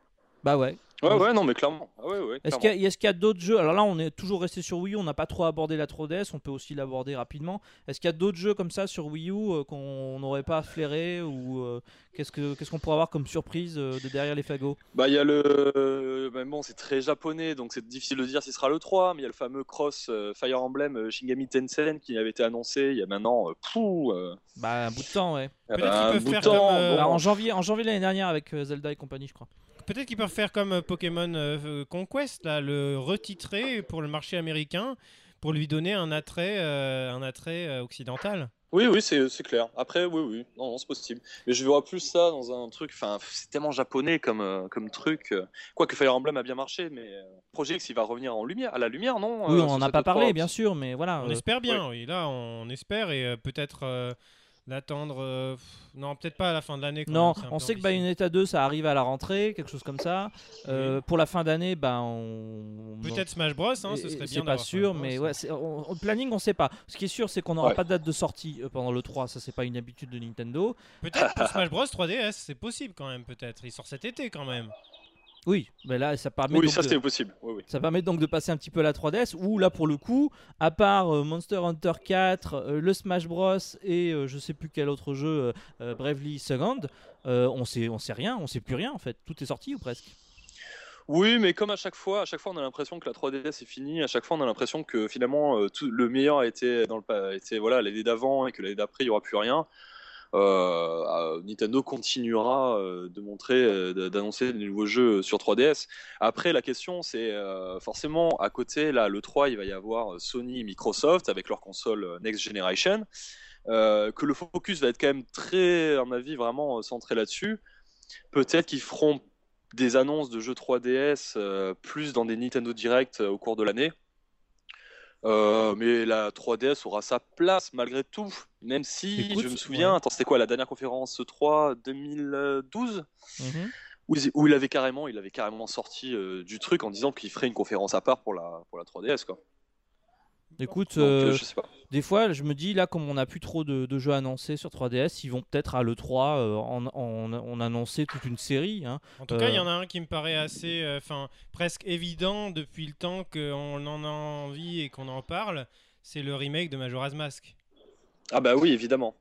Bah ouais. Ouais, ouais, non, mais clairement. Ah, ouais, ouais, Est-ce clairement. qu'il y a, est-ce qu'il y a d'autres jeux? Alors là, on est toujours resté sur Wii U, on n'a pas trop abordé la 3DS, on peut aussi l'aborder rapidement. Est-ce qu'il y a d'autres jeux comme ça sur Wii U euh, qu'on n'aurait pas flairé ou euh, qu'est-ce que qu'est-ce qu'on pourrait avoir comme surprise euh, de derrière les fagots? Bah, il y a le. bah, bon, c'est très japonais, donc c'est difficile de dire si ce sera le 3, mais il y a le fameux cross euh, Fire Emblem euh, Shingami Tensei qui avait été annoncé il y a maintenant. euh, pouh, euh, Bah un bout de temps, ouais. Peut-être un qu'ils peuvent bout de faire temps, comme, euh, bon. Bah, en janvier, en janvier l'année dernière avec euh, Zelda et compagnie, je crois. Peut-être qu'ils peuvent faire comme euh, Pokémon euh, Conquest, là, le retitrer pour le marché américain pour lui donner un attrait, euh, un attrait euh, occidental. Oui, oui, c'est clair. Après, oui, oui, non, non, c'est possible. Mais je verrais plus ça dans un truc. Enfin, c'est tellement japonais comme, euh, comme truc. euh. Quoique Fire Emblem a bien marché, mais euh, Project X, il va revenir en lumière, à la lumière, non Oui, euh, on sur en a pas parlé, E3, bien sûr, mais voilà. On euh, espère bien, oui. Là, on espère et euh, peut-être l'attendre. euh, non, peut-être pas à la fin de l'année. Non, on sait que ambitieux. Bayonetta 2 ça arrive à la rentrée, quelque chose comme ça. Euh, Pour la fin d'année, bah on. Peut-être Smash Bros, hein, ce serait bien. C'est pas sûr, mais ouais, on- au planning, on sait pas. Ce qui est sûr, c'est qu'on n'aura Ouais. pas de date de sortie euh, pendant le 3, ça c'est pas une habitude de Nintendo. Peut-être pour Smash Bros 3DS, c'est possible quand même, peut-être. Il sort cet été quand même. Oui, mais là ça permet, Oui, donc ça de, c'est possible. Oui, oui. ça permet donc de passer un petit peu à la 3DS, où là pour le coup, à part euh, Monster Hunter 4, euh, le Smash Bros et euh, je sais plus quel autre jeu, euh, Bravely Second, on sait, on sait rien, on sait plus rien en fait. Tout est sorti ou presque. Oui, mais comme à chaque fois, à chaque fois on a l'impression que la 3DS est finie, à chaque fois on a l'impression que finalement tout, le meilleur a été dans le pa- était voilà l'année d'avant et que l'année d'après il y aura plus rien. Euh, Nintendo continuera euh, de montrer, euh, d'annoncer de nouveaux jeux sur 3DS. Après, la question, c'est forcément à côté, là, le 3, il va y avoir Sony, Microsoft avec leur console Next Generation. Que le focus va être quand même très, à mon avis, vraiment centré là-dessus. Peut-être qu'ils feront des annonces de jeux 3DS euh, plus dans des Nintendo Direct au cours de l'année. Euh, mais la 3DS aura sa place malgré tout, même si Écoute, je me souviens, ouais. attends, c'était quoi la dernière conférence 3 2012 Mhm. où, il- où il avait carrément, il avait carrément sorti euh, du truc en disant qu'il ferait une conférence à part pour la, pour la 3DS quoi. Écoute, Donc, euh, euh, je sais pas. des fois, je me dis là, comme on n'a plus trop de, de jeux annoncés sur 3DS, ils vont peut-être à l'E3 euh, en, en, en annoncer toute une série. hein. En tout cas, il y en a un qui me paraît assez, euh, enfin, presque évident depuis le temps qu'on en a envie et qu'on en parle. C'est le remake de Majora's Mask. Ah bah oui, évidemment.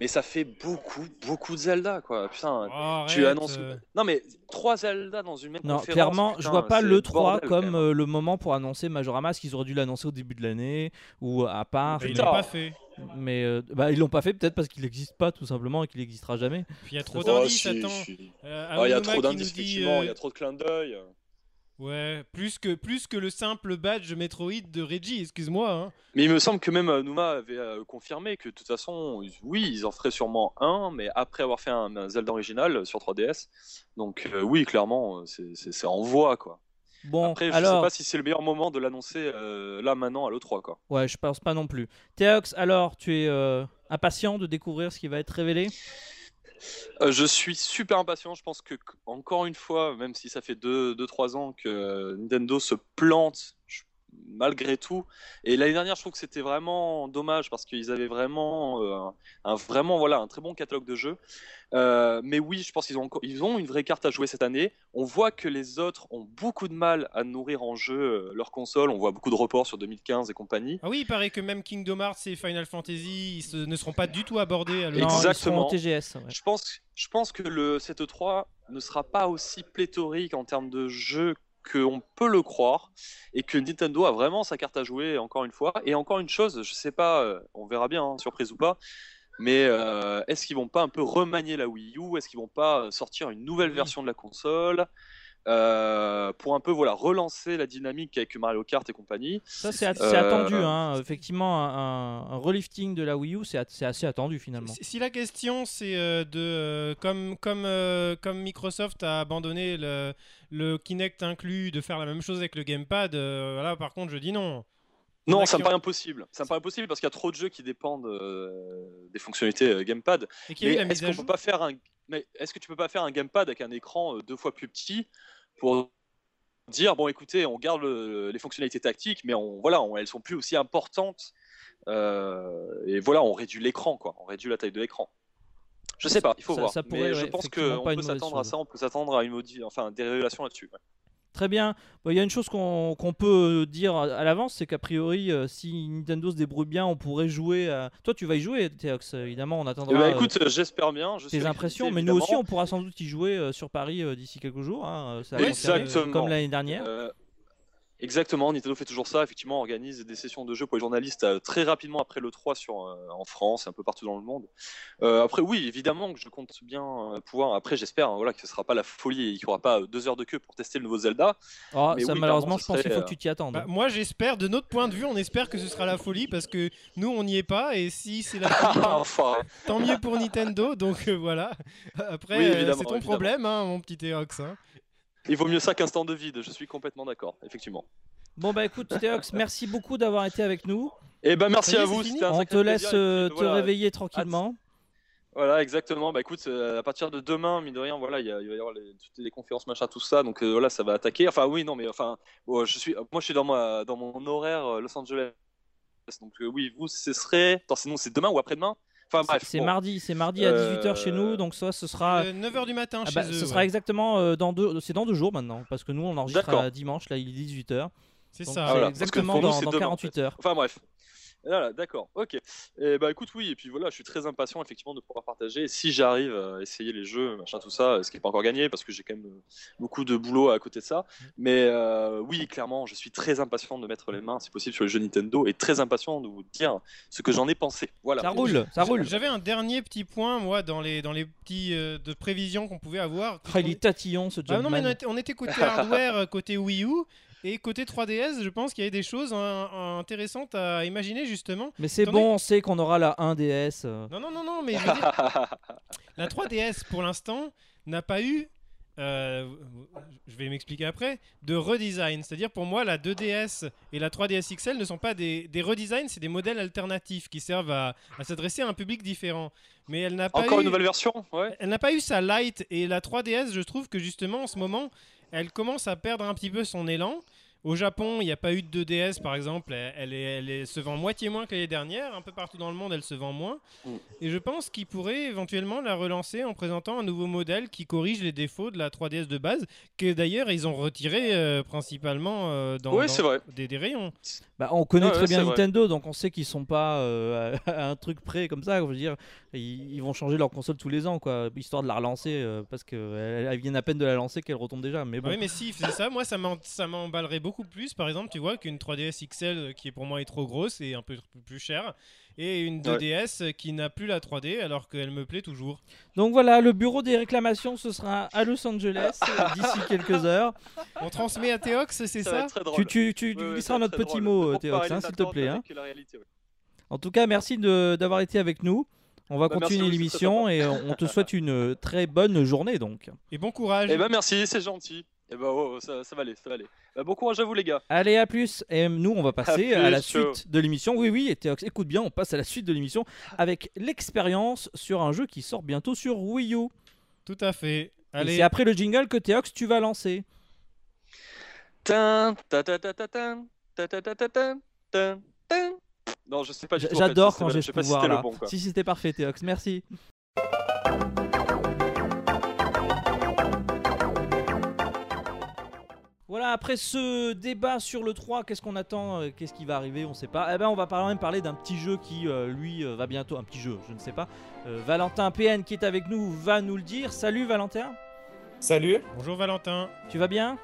Mais ça fait beaucoup, beaucoup de Zelda quoi. Putain. Oh, tu arrête, annonces. euh, Non mais trois Zelda dans une même Non, conférence. clairement, putain, je vois pas c'est l'E3 bordel, quand comme même. euh, le moment pour annoncer Majora Mask. Ils auraient dû l'annoncer au début de l'année ou à part. mais ils l'ont pas fait. mais, euh, bah, ils l'ont pas fait peut-être parce qu'il n'existe pas tout simplement et qu'il n'existera jamais. Puis il y a trop Oh, d'indices, attends. Ah, Il y a trop d'indices, effectivement, il y a trop de clins d'œil. Ouais, plus que, plus que le simple badge Metroid de Reggie, excuse-moi. hein. Mais il me semble que même euh, Numa avait euh, confirmé que de toute façon, oui, ils en feraient sûrement un, mais après avoir fait un, un Zelda original sur 3DS. Donc euh, oui, clairement, euh, c'est- en voie quoi. Bon, Après, je alors, sais pas si c'est le meilleur moment de l'annoncer euh, là maintenant à l'E3 quoi. ouais, je pense pas non plus. Théox, alors, tu es euh, impatient de découvrir ce qui va être révélé? Euh, je suis super impatient. Je pense que qu- encore une fois, même si ça fait 2-3 ans que euh, Nintendo se plante malgré tout. Et l'année dernière, je trouve que c'était vraiment dommage parce qu'ils avaient vraiment euh, un, un- vraiment voilà un très bon catalogue de jeux. Euh, mais oui, je pense qu'ils ont encore, ils ont une vraie carte à jouer cette année. On voit que les autres ont beaucoup de mal à nourrir en jeu euh, leur console. On voit beaucoup de reports sur 2015 et compagnie. Ah oui, il paraît que même Kingdom Hearts et Final Fantasy ils se- ne seront pas du tout abordés à Non, l'E3. ils seront Exactement. au TGS. ouais. Je pense, je pense que le cette 3 ne sera pas aussi pléthorique en termes de jeux qu'on peut le croire et que Nintendo a vraiment sa carte à jouer encore une fois. Et encore une chose, je sais pas, euh, on verra bien, hein, surprise ou pas. Mais euh, est-ce qu'ils vont pas un peu remanier la Wii U? Est-ce qu'ils vont pas sortir une nouvelle version de la console? Euh, pour un peu voilà relancer la dynamique avec Mario Kart et compagnie Ça, c'est Euh, attendu. Hein. Effectivement, un, un relifting de la Wii U, c'est assez attendu finalement. Si, si la question c'est euh, de euh, comme comme euh, comme Microsoft a abandonné le, le Kinect inclus de faire la même chose avec le gamepad, euh, là par contre je dis non. Non, ça me paraît impossible. Ça me paraît impossible parce qu'il y a trop de jeux qui dépendent euh, des fonctionnalités euh, gamepad. Et Mais est-ce mise à qu'on jour. peut pas faire un mais est-ce que tu peux pas faire un gamepad avec un écran euh, deux fois plus petit pour dire bon écoutez on garde le- les fonctionnalités tactiques mais on voilà on- elles sont plus aussi importantes et voilà on réduit l'écran quoi on réduit la taille de l'écran je sais pas il faut Ça- voir ça pourrait, mais je ouais, pense qu'on peut s'attendre à ça on peut s'attendre à une modi- enfin des révélations là-dessus ouais. Très bien. Bon, Il y a une chose qu'on qu'on peut dire à l'avance, c'est qu'a priori, euh, si Nintendo se débrouille bien, on pourrait jouer. À... Toi, tu vas y jouer, Théox, évidemment, on Eh attendra. ben, euh, écoute euh, j'espère bien je tes impressions, mais nous aussi on pourra sans doute y jouer euh, sur Paris euh, d'ici quelques jours. hein, euh, ça Exactement. comme l'année dernière. Euh, Exactement, Nintendo fait toujours ça, effectivement, organise des sessions de jeux pour les journalistes euh, très rapidement après le 3 sur, euh, en France et un peu partout dans le monde. Euh, après, oui, évidemment que je compte bien pouvoir. Après, j'espère hein, voilà, que ce sera pas la folie et qu'il n'y aura pas deux heures de queue pour tester le nouveau Zelda. Oh, mais ça, oui, malheureusement, je pense qu'il faut que tu t'y attendes. Bah, moi j'espère, de notre point de vue, on espère que ce sera la folie parce que nous on n'y est pas et si c'est la folie, enfin, tant mieux pour Nintendo. Donc euh, voilà. Après, Oui, euh, c'est ton évidemment. problème, hein, mon petit Théox. hein. Il vaut mieux ça qu'un stand de vide, je suis complètement d'accord, effectivement. Bon, bah écoute, Théox, merci beaucoup d'avoir été avec nous. Et ben merci Ça y est, à vous, un On te laisse euh, puis, te voilà, réveiller tranquillement. Voilà, exactement. Bah écoute, euh, à partir de demain, mine de rien, voilà, il, y a- il va y avoir les, toutes les conférences, machin, tout ça. Donc euh, voilà, ça va attaquer. Enfin oui, non, mais enfin, bon, je suis, moi, je suis dans ma, dans mon horaire euh, Los Angeles. Donc euh, oui, vous, ce serait, attends, sinon c'est demain ou après-demain? Enfin bref. C'est bon. mardi, c'est mardi à Euh, 18h chez nous, donc ça, ce sera. Euh, 9h du matin Ah chez bah, eux. ce ouais. sera exactement euh, dans deux, c'est dans deux jours maintenant, parce que nous on enregistre à dimanche, là il est 18h. C'est ça. voilà, que exactement dans, dans demain, en 48 heures. Enfin bref. Voilà, d'accord, ok. Et bah écoute, oui, et puis voilà, je suis très impatient effectivement de pouvoir partager. Et si j'arrive à essayer les jeux, machin, tout ça, ce qui n'est pas encore gagné parce que j'ai quand même euh, beaucoup de boulot à côté de ça. Mais euh, oui, clairement, je suis très impatient de mettre les mains, si possible, sur les jeux Nintendo et très impatient de vous dire ce que j'en ai pensé. Voilà. Ça roule, ça roule. J'avais un dernier petit point, moi, dans les, dans les petits euh, de prévisions qu'on pouvait avoir. Ah, il est tatillon ce Ah non, mais on était, on était côté hardware, euh, côté Wii U. Et côté 3DS, je pense qu'il y avait des choses hein, intéressantes à imaginer justement. Mais c'est bon, on sait qu'on aura la 1DS. euh. Non, non, non, non, mais dire, la 3DS pour l'instant n'a pas eu, euh, je vais m'expliquer après, de redesign. C'est-à-dire pour moi, la 2DS et la 3DS XL ne sont pas des, des redesigns, c'est des modèles alternatifs qui servent à, à s'adresser à un public différent. Mais elle n'a pas Encore eu... une nouvelle version Ouais. Elle n'a pas eu sa light et la 3DS, je trouve que justement en ce moment, elle commence à perdre un petit peu son élan. Au Japon, il n'y a pas eu de 2DS par exemple, elle, elle est- elle est- se vend moitié moins que l'année dernière. Un peu partout dans le monde, elle se vend moins. Mm. Et je pense qu'ils pourraient éventuellement la relancer en présentant un nouveau modèle qui corrige les défauts de la 3DS de base, que d'ailleurs ils ont retiré euh, principalement euh, dans, Ouais, dans c'est vrai. Des, des rayons. Bah, on connaît Ouais, très ouais, bien vrai. Nintendo, donc on sait qu'ils sont pas euh, à un truc près comme ça. Je veux dire, ils, ils vont changer leur console tous les ans, quoi, histoire de la relancer, euh, parce qu'elle vient à peine de la lancer qu'elle retombe déjà. Mais bon, Oui, mais si, c'est ça. Moi, ça m'en- ça m'emballerait beaucoup plus. Par exemple, tu vois qu'une 3DS XL euh, qui est pour moi est trop grosse et un peu plus chère, et une 2DS qui n'a plus la 3D alors qu'elle me plaît toujours. donc voilà, le bureau des réclamations, ce sera à Los Angeles euh, d'ici quelques heures. On transmet à Théox, c'est Ça. Tu, tu, tu, Ouais, tu ouais, ça notre petit drôle. mot, Pour Théox, comparer hein, s'il te plaît. hein. réalité. En tout cas, merci de- d'avoir été avec nous. On va Bah, continuer l'émission et on te souhaite une euh, très bonne journée donc. Et bon courage. Eh ben merci, c'est gentil. Eh ben oh, ça, ça va aller, ça va aller. Bah, bon courage à vous les gars. Allez, à plus. Et nous, on va passer À à, la suite de l'émission. Oui, oui, et Théox, écoute bien, on passe à la suite de l'émission avec l'expérience sur un jeu qui sort bientôt sur Wii U. Tout à fait. Et Allez, c'est après le jingle que Théox, tu vas lancer. Tin, ta, ta, ta. Non, je sais pas du tout. en fait, J'adore quand j'ai je ce si pouvoir là. bon si, c'était parfait, Théox. Merci. Voilà, après ce débat sur le 3, qu'est-ce qu'on attend euh, Qu'est-ce qui va arriver On sait pas. Eh ben, on va quand même parler d'un petit jeu qui, euh, lui, euh, va bientôt. Un petit jeu, je ne sais pas. Euh, Valentin PN qui est avec nous va nous le dire. Salut Valentin, Salut, bonjour Valentin. tu vas bien?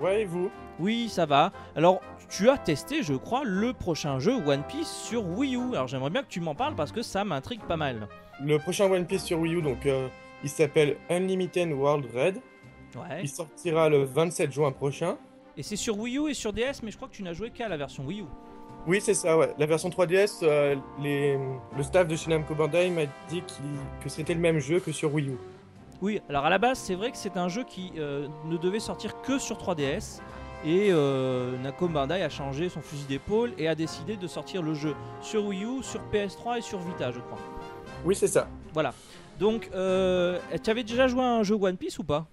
Ouais et vous? Oui, ça va. Alors, tu as testé, je crois, le prochain jeu One Piece sur Wii U. Alors, j'aimerais bien que tu m'en parles parce que ça m'intrigue pas mal. Le prochain One Piece sur Wii U, donc euh, il s'appelle Unlimited World Red. Ouais. Il sortira le 27 juin prochain. Et c'est sur Wii U et sur DS, mais je crois que tu n'as joué qu'à la version Wii U. Oui, c'est ça, ouais. La version 3DS, euh, les... le staff de chez Namco Bandai m'a dit que c'était le même jeu que sur Wii U. Oui, alors à la base, c'est vrai que c'est un jeu qui euh, ne devait sortir que sur 3DS. Et euh, Namco Bandai a changé son fusil d'épaule et a décidé de sortir le jeu sur Wii U, sur PS3 et sur Vita, je crois. Oui, c'est ça. Donc, euh, tu avais déjà joué à un jeu One Piece ou pas?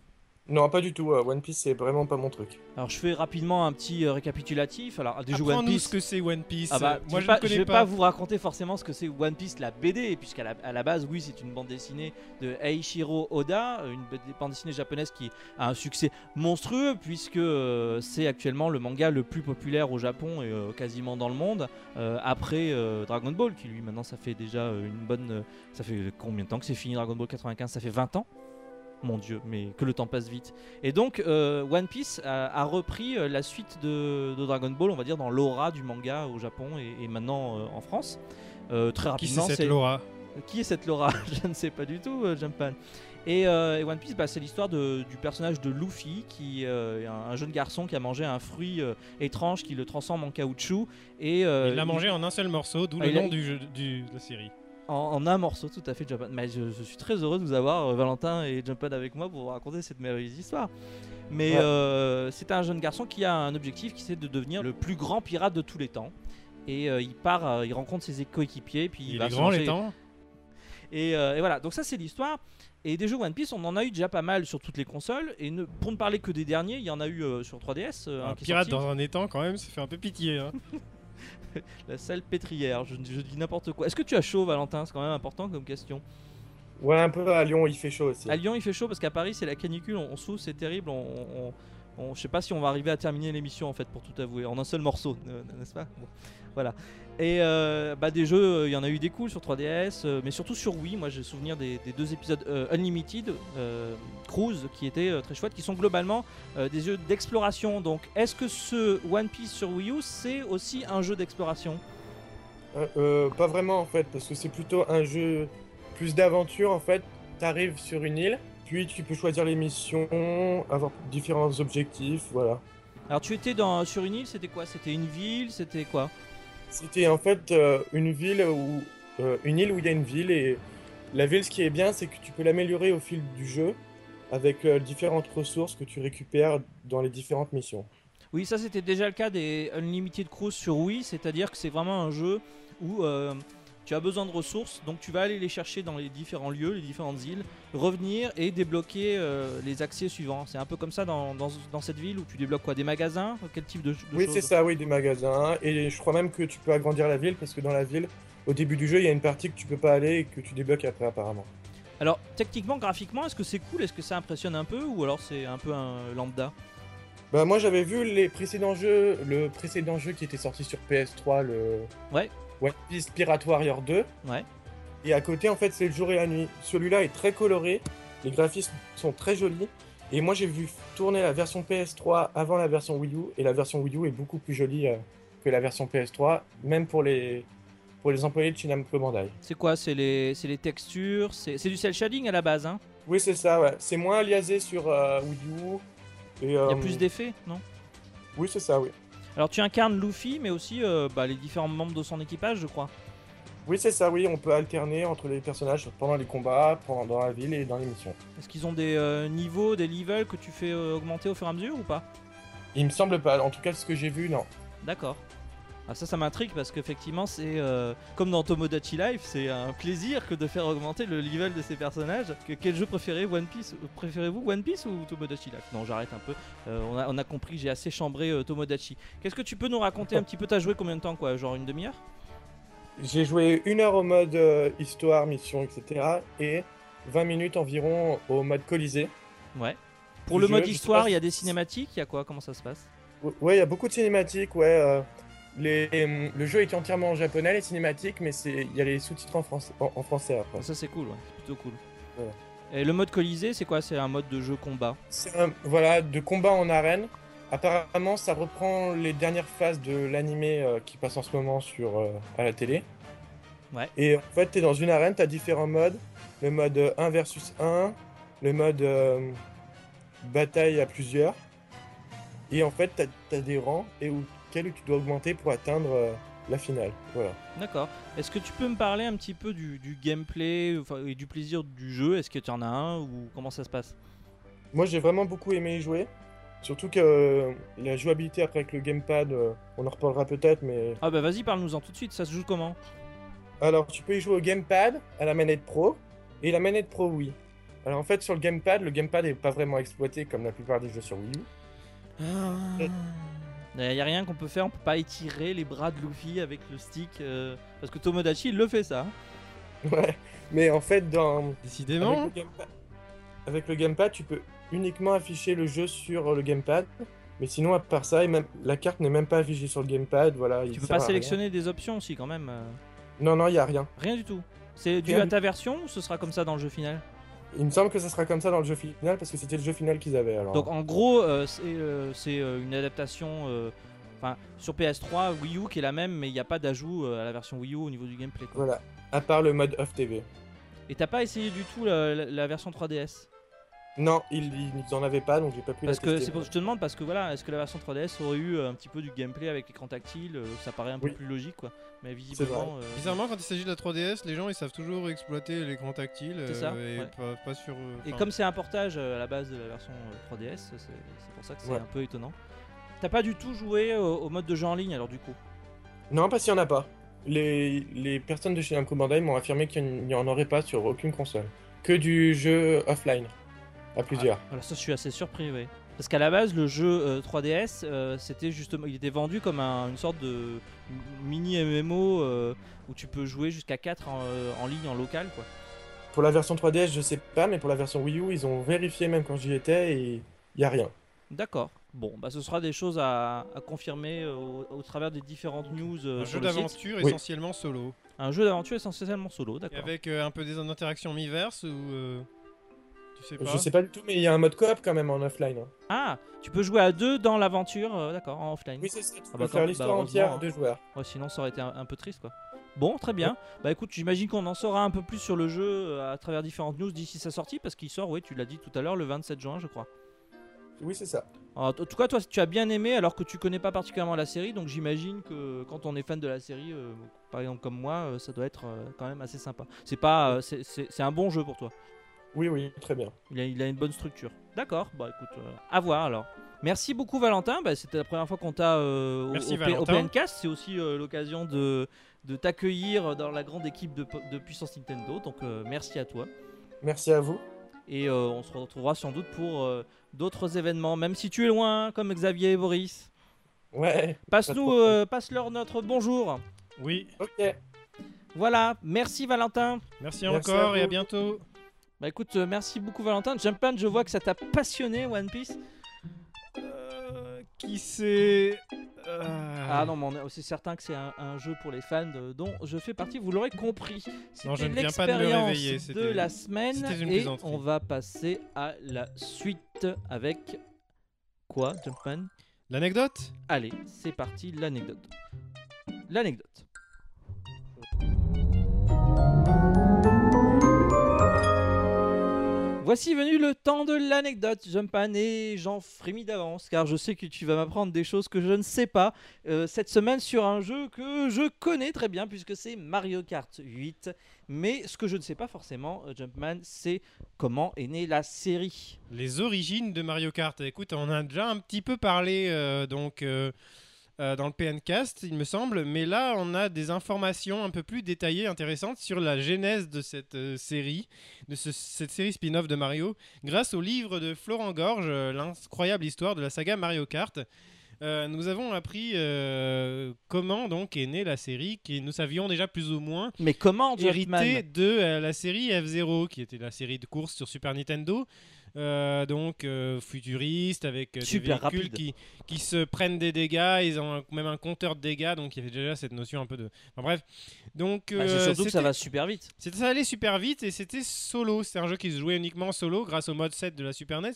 Non, pas du tout. euh, One Piece, c'est vraiment pas mon truc. Alors, je fais rapidement un petit euh, récapitulatif. Alors, des jeux One Apprends-nous Piece. ce que c'est One Piece. Ah bah, Moi, je ne pas, je connais vais pas. pas vous raconter forcément ce que c'est One Piece, la BD, puisqu'à la, à la base, oui, c'est une bande dessinée de Eiichiro Oda, une bande dessinée japonaise qui a un succès monstrueux, puisque euh, c'est actuellement le manga le plus populaire au Japon et quasiment dans le monde, après Dragon Ball, qui lui, maintenant, ça fait déjà une bonne. ça fait combien de temps que c'est fini Dragon Ball 95 Ça fait 20 ans mon dieu, mais que le temps passe vite. Et donc, euh, One Piece a, a repris euh, la suite de, de Dragon Ball, on va dire, dans l'aura du manga au Japon et, et maintenant euh, en France. Euh, très Qui rapidement, c'est cette Laura? Qui est cette Laura? Je ne sais pas du tout, Jumpman. Et, et One Piece, bah, c'est l'histoire du personnage de Luffy, qui est un, un jeune garçon qui a mangé un fruit étrange qui le transforme en caoutchouc. Et, Il l'a mangé en un seul morceau, d'où Ah, le a- nom du jeu, du- de la série. En, en un morceau, tout à fait, Jumpman. Mais je, je suis très heureux de vous avoir, euh, Valentin et Jumpman, avec moi pour vous raconter cette merveilleuse histoire. Mais Ouais. euh, c'est un jeune garçon qui a un objectif qui c'est de devenir le plus grand pirate de tous les temps. Et euh, il part, il rencontre ses coéquipiers, puis il, Il, va est grand les temps. Et, et voilà, donc ça c'est l'histoire. Et des jeux One Piece, on en a eu déjà pas mal sur toutes les consoles. Et ne- pour ne parler que des derniers, il y en a eu sur 3DS. euh, un pirate sorti. dans un étang, quand même, ça fait un peu pitié. hein. La salle pétrière, je, je dis n'importe quoi. Est-ce que tu as chaud, Valentin? C'est quand même important comme question. Ouais, un peu à Lyon, il fait chaud aussi. À Lyon, il fait chaud parce qu'à Paris, c'est la canicule, on, on souffle, c'est terrible. On, on- on- je sais pas si on va arriver à terminer l'émission en fait, pour tout avouer, en un seul morceau, n'est-ce pas? Bon, Voilà. Et euh, bah, des jeux, euh, il y en a eu des cools sur 3DS, euh, mais surtout sur Wii. Moi, j'ai souvenir des, des deux épisodes euh, Unlimited, Cruise, qui étaient très chouettes, qui sont globalement des jeux d'exploration. Donc, est-ce que ce One Piece sur Wii U, c'est aussi un jeu d'exploration? Euh, euh, pas vraiment en fait, parce que c'est plutôt un jeu plus d'aventure en fait. T'arrives sur une île, puis tu peux choisir les missions, avoir différents objectifs, voilà. Alors, tu étais dans, sur une île, c'était quoi? C'était une ville? C'était quoi? C'était en fait euh, une ville où euh, une île où il y a une ville et la ville, ce qui est bien, c'est que tu peux l'améliorer au fil du jeu avec euh, différentes ressources que tu récupères dans les différentes missions. Oui, ça c'était déjà le cas des Unlimited Cruise sur Wii, c'est-à-dire que c'est vraiment un jeu où euh, tu as besoin de ressources, donc tu vas aller les chercher dans les différents lieux, les différentes îles, revenir et débloquer euh, les accès suivants. C'est un peu comme ça dans, dans, dans cette ville où tu débloques quoi Des magasins Quel type de, de Oui, c'est ça, oui, des magasins. Et je crois même que tu peux agrandir la ville parce que dans la ville, au début du jeu, il y a une partie que tu peux pas aller et que tu débloques après apparemment. Alors, techniquement, graphiquement, est-ce que c'est cool? Est-ce que ça impressionne un peu? Ou alors c'est un peu un lambda? Bah moi j'avais vu les précédents jeux, le précédent jeu qui était sorti sur PS3, le Ouais. One Piece Pirate Warrior 2. Ouais. Et à côté en fait c'est le jour et la nuit. Celui-là est très coloré, les graphismes sont très jolis. Et moi j'ai vu tourner la version PS3 avant la version Wii U et la version Wii U est beaucoup plus jolie euh, que la version PS3, même pour les pour les employés de Shinamco Bandai. C'est quoi? C'est les, les textures? C'est du cel shading à la base, hein? Oui c'est ça, ouais. C'est moins aliasé sur euh, Wii U. Et, Il y a euh, plus d'effets, non? Oui c'est ça, oui. Alors tu incarnes Luffy, mais aussi euh, bah, les différents membres de son équipage, je crois. Oui, c'est ça, oui, on peut alterner entre les personnages pendant les combats, pendant dans la ville et dans les missions. Est-ce qu'ils ont des euh, niveaux, des levels que tu fais euh, augmenter au fur et à mesure ou pas? Il me semble pas, en tout cas, ce que j'ai vu, non. D'accord. Ah, ça, ça m'intrigue parce qu'effectivement, c'est euh, comme dans Tomodachi Life, c'est un plaisir que de faire augmenter le level de ces personnages. Que- quel jeu préférez One Piece euh, Préférez-vous One Piece ou Tomodachi Life? Non, j'arrête un peu. Euh, on, a, on a compris, j'ai assez chambré euh, Tomodachi. Qu'est-ce que tu peux nous raconter un petit peu? T'as joué combien de temps, quoi? Genre une demi-heure? J'ai joué une heure au mode histoire, mission, etc. et 20 minutes environ au mode Colisée. Ouais. Pour Le jeu, mode histoire, il y a des cinématiques, il y a quoi? Comment ça se passe? Ouais, il y a beaucoup de cinématiques, ouais. Euh, les, euh, le jeu est entièrement en japonais, les cinématiques, mais il y a les sous-titres en, français en, en français après. Ça, c'est cool, ouais. C'est plutôt cool. Et le mode Colisée, c'est quoi? C'est un mode de jeu combat? C'est un- voilà, de combat en arène. Apparemment, ça reprend les dernières phases de l'animé euh, qui passe en ce moment sur, euh, à la télé. Ouais. Et en fait, tu es dans une arène, tu as différents modes. Le mode euh, 1 versus 1, le mode euh, bataille à plusieurs. Et en fait, tu as, des rangs et où, quels où tu dois augmenter pour atteindre euh, la finale. Voilà. D'accord. Est-ce que tu peux me parler un petit peu du, du gameplay enfin, et du plaisir du jeu? Est-ce que tu en as un ou comment ça se passe? Moi, j'ai vraiment beaucoup aimé y jouer. Surtout que euh, la jouabilité après avec le gamepad, euh, on en reparlera peut-être, mais Ah bah vas-y, parle-nous-en tout de suite. Ça se joue comment? Alors, tu peux y jouer au gamepad, à la manette pro, et la manette pro, oui. Alors, en fait, sur le gamepad, le gamepad n'est pas vraiment exploité comme la plupart des jeux sur Wii U. Il n'y a rien qu'on peut faire, on peut pas étirer les bras de Luffy avec le stick. euh, Parce que Tomodachi, il le fait ça. hein. Ouais. Mais en fait, dans... Décidément. avec, le gamepad... avec le gamepad, tu peux uniquement afficher le jeu sur le gamepad. Mais sinon, à part ça, et même... la carte n'est même pas affichée sur le gamepad. Voilà, il Tu peux pas rien. sélectionner des options aussi quand même. euh. Non, non, il n'y a rien. Rien du tout. C'est dû Rien à du- ta version ou ce sera comme ça dans le jeu final? Il me semble que ça sera comme ça dans le jeu final parce que c'était le jeu final qu'ils avaient. Alors. Donc en gros, euh, c'est euh, euh, une adaptation enfin, sur PS3, Wii U qui est la même, mais il n'y a pas d'ajout à la version Wii U au niveau du gameplay. quoi. Voilà. À part le mode off TV. Et t'as pas essayé du tout la, la- la version 3DS Non, ils, ils en avaient pas, donc j'ai pas pu Parce la que c'est pour je te demande parce que voilà, est-ce que la version 3DS aurait eu euh, un petit peu du gameplay avec l'écran tactile euh, Ça paraît un peu Oui. plus logique quoi. Mais visiblement. euh, Bizarrement, quand il s'agit de la 3DS, les gens ils savent toujours exploiter l'écran tactile C'est ça, euh, et ouais. pas, pas sur. euh, Et enfin, comme c'est un portage euh, à la base de la version euh, 3DS, c'est pour ça que c'est Ouais. un peu étonnant. T'as pas du tout joué au, au mode de jeu en ligne alors du coup? Non, parce qu'il n'y en a pas. Les, les personnes de chez Namco Bandai m'ont affirmé qu'il n'y en aurait pas sur aucune console. Que du jeu offline. À plusieurs. Voilà, ça je suis assez surpris, oui. Parce qu'à la base, le jeu euh, 3DS, euh, c'était justement, il était vendu comme un- une sorte de mini MMO euh, où tu peux jouer jusqu'à 4 en, euh, en ligne en local, quoi. Pour la version 3DS, je sais pas, mais pour la version Wii U, ils ont vérifié même quand j'y étais et il n'y a rien. D'accord. Bon, bah ce sera des choses à, à confirmer euh, au, au travers des différentes news euh, Un sur jeu d'aventure Oui. essentiellement solo. Un jeu d'aventure essentiellement solo, d'accord. avec euh, un peu des interactions miverses ou. Tu sais pas Je sais pas du tout, mais il y a un mode coop quand même en offline. hein. Ah, tu peux jouer à deux dans l'aventure, euh, d'accord, en offline. Oui, c'est ça. Tu Ah peux bah, faire l'histoire bah, entière heureusement, deux joueurs. Ouais, sinon ça aurait été un, un peu triste quoi. Bon, très bien. Bah écoute, j'imagine qu'on en saura un peu plus sur le jeu euh, à travers différentes news d'ici sa sortie parce qu'il sort, oui, tu l'as dit tout à l'heure, le 27 juin, je crois. Oui, c'est ça. Alors, en tout cas, toi, tu as bien aimé alors que tu connais pas particulièrement la série, donc j'imagine que quand on est fan de la série, euh, par exemple comme moi, euh, ça doit être euh, quand même assez sympa. C'est pas, euh, c'est un bon jeu pour toi. Oui, oui, très bien. Il a, il a une bonne structure. D'accord, bah écoute, euh, à voir alors. Merci beaucoup Valentin, bah, c'était la première fois qu'on t'a euh, au, Merci, au. PNcast, c'est aussi euh, l'occasion de, de t'accueillir dans la grande équipe de, de Puissance Nintendo, donc euh, merci à toi. Merci à vous. Et euh, on se retrouvera sans doute pour euh, d'autres événements, même si tu es loin, comme Xavier et Boris. Ouais, Passe-nous, euh, passe-leur notre bonjour. Oui, ok. Voilà, merci Valentin. merci, Merci encore à et à bientôt. Bah écoute, euh, merci beaucoup Valentin. Jumpman, je vois que ça t'a passionné One Piece. Euh, qui c'est Ah non, mais on est aussi certain que c'est un, un jeu pour les fans de- dont je fais partie, vous l'aurez compris. Non, je C'était ne viens pas de me l'expérience de c'était- la semaine et on va passer à la suite avec quoi, Jumpman? L'anecdote? Allez, c'est parti, l'anecdote. L'anecdote. Voici venu le temps de l'anecdote, Jumpan, et j'en frémis d'avance, car je sais que tu vas m'apprendre des choses que je ne sais pas euh, cette semaine sur un jeu que je connais très bien, puisque c'est Mario Kart 8. Mais ce que je ne sais pas forcément, euh, Jumpman, c'est comment est née la série. Les origines de Mario Kart. Écoute, on a déjà un petit peu parlé euh, donc euh, dans le PNcast, il me semble, mais là on a des informations un peu plus détaillées, intéressantes sur la genèse de cette euh, série, de ce- cette série spin-off de Mario, grâce au livre de Florent Gorge, euh, l'incroyable histoire de la saga Mario Kart. Nous avons appris comment donc est née la série, qui nous savions déjà plus ou moins Mais comment, Jumpman hérité de la série F-Zero, qui était la série de course sur Super Nintendo. Euh, donc euh, futuriste avec euh, des véhicules rapide. qui, qui se prennent des dégâts, ils ont un- même un compteur de dégâts, donc il y avait déjà cette notion un peu de... Enfin bref, donc Bah, C'est euh, surtout que ça va super vite. ça allait super vite et c'était solo. C'était un jeu qui se jouait uniquement solo grâce au mode 7 de la Super NES.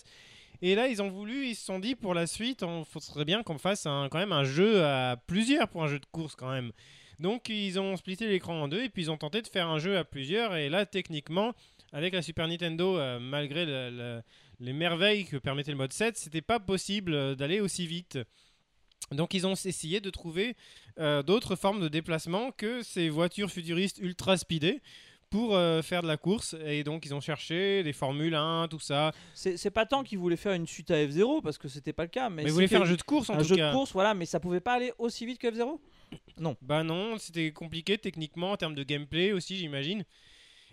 Et là, ils ont voulu, ils se sont dit pour la suite, il faudrait bien qu'on fasse un- quand même un jeu à plusieurs pour un jeu de course quand même. Donc ils ont splitté l'écran en deux et puis ils ont tenté de faire un jeu à plusieurs. Et là, techniquement, avec la Super Nintendo, euh, malgré le- le- les merveilles que permettait le mode 7, c'était pas possible euh, d'aller aussi vite. Donc ils ont essayé de trouver euh, d'autres formes de déplacement que ces voitures futuristes ultra speedées pour euh, faire de la course. Et donc ils ont cherché des Formule 1, tout ça. C'est pas tant qu'ils voulaient faire une suite à F0 parce que c'était pas le cas. Mais, Mais ils voulaient faire un jeu de course en un tout jeu cas. de course, voilà, mais ça pouvait pas aller aussi vite que F0 Bah non, c'était compliqué techniquement en termes de gameplay aussi, j'imagine.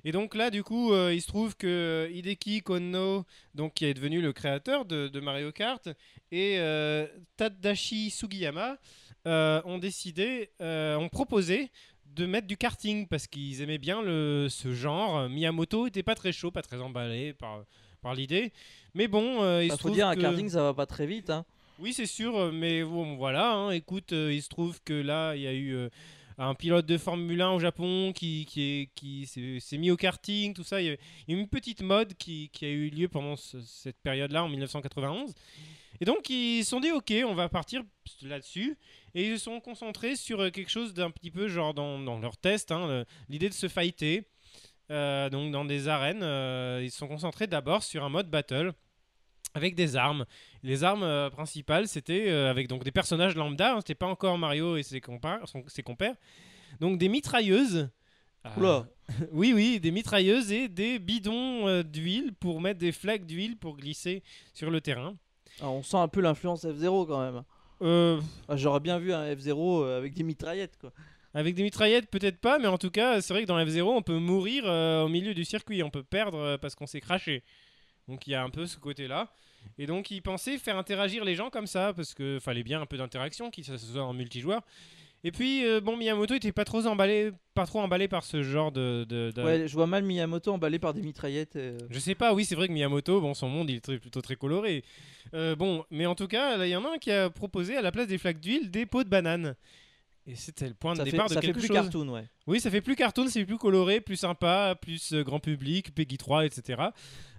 Et donc là, du coup, euh, il se trouve que Hideki Konno, donc qui est devenu le créateur de, de Mario Kart, et euh, Tadashi Sugiyama euh, ont décidé, ont proposé de mettre du karting parce qu'ils aimaient bien le, ce genre. Miyamoto était pas très chaud, pas très emballé par, par l'idée. Mais bon, il Il se faut trouve dire, un que... karting ça va pas très vite. Hein. Oui, c'est sûr, mais bon, voilà. hein, écoute, il se trouve que là, il y a eu un pilote de Formule 1 au Japon qui, qui, qui s'est mis au karting, tout ça. Il y a une petite mode qui, a eu lieu pendant ce- cette période-là, en 1991. Et donc, ils se sont dit, ok, on va partir là-dessus. Et ils se sont concentrés sur quelque chose d'un petit peu, genre dans, dans leur test, hein, l'idée de se fighter. euh, donc, dans des arènes, euh, ils se sont concentrés d'abord sur un mode battle avec des armes. Les armes euh, principales, c'était euh, avec donc des personnages lambda, hein, c'était pas encore Mario et ses, compères, son- ses compères. Donc des mitrailleuses. Euh, Oula. oui, oui, des mitrailleuses et des bidons d'huile pour mettre des flaques d'huile pour glisser sur le terrain. Alors, on sent un peu l'influence F0 quand même. Ah, J'aurais bien vu un F0 euh, avec des mitraillettes quoi. avec des mitraillettes, peut-être pas, mais en tout cas, c'est vrai que dans F0, on peut mourir euh, au milieu du circuit, on peut perdre euh, parce qu'on s'est craché. Donc il y a un peu ce côté-là. Et donc ils pensaient faire interagir les gens comme ça, parce que fallait bien un peu d'interaction, qui ça se soit en multijoueur. Et puis, euh, bon, Miyamoto était pas trop emballé, pas trop emballé par ce genre de. de- de- Ouais, je vois mal Miyamoto emballé par des mitraillettes. euh. Je sais pas, oui, c'est vrai que Miyamoto, bon, son monde, il est très- plutôt très coloré. Euh, bon, mais en tout cas, il y en a un qui a proposé à la place des flaques d'huile des pots de banane. Et c'était le point Ça de fait, départ de ça fait quelque plus chose. cartoon, ouais. Oui, ça fait plus cartoon, c'est plus coloré, plus sympa, plus euh, grand public, Peggy 3, etc.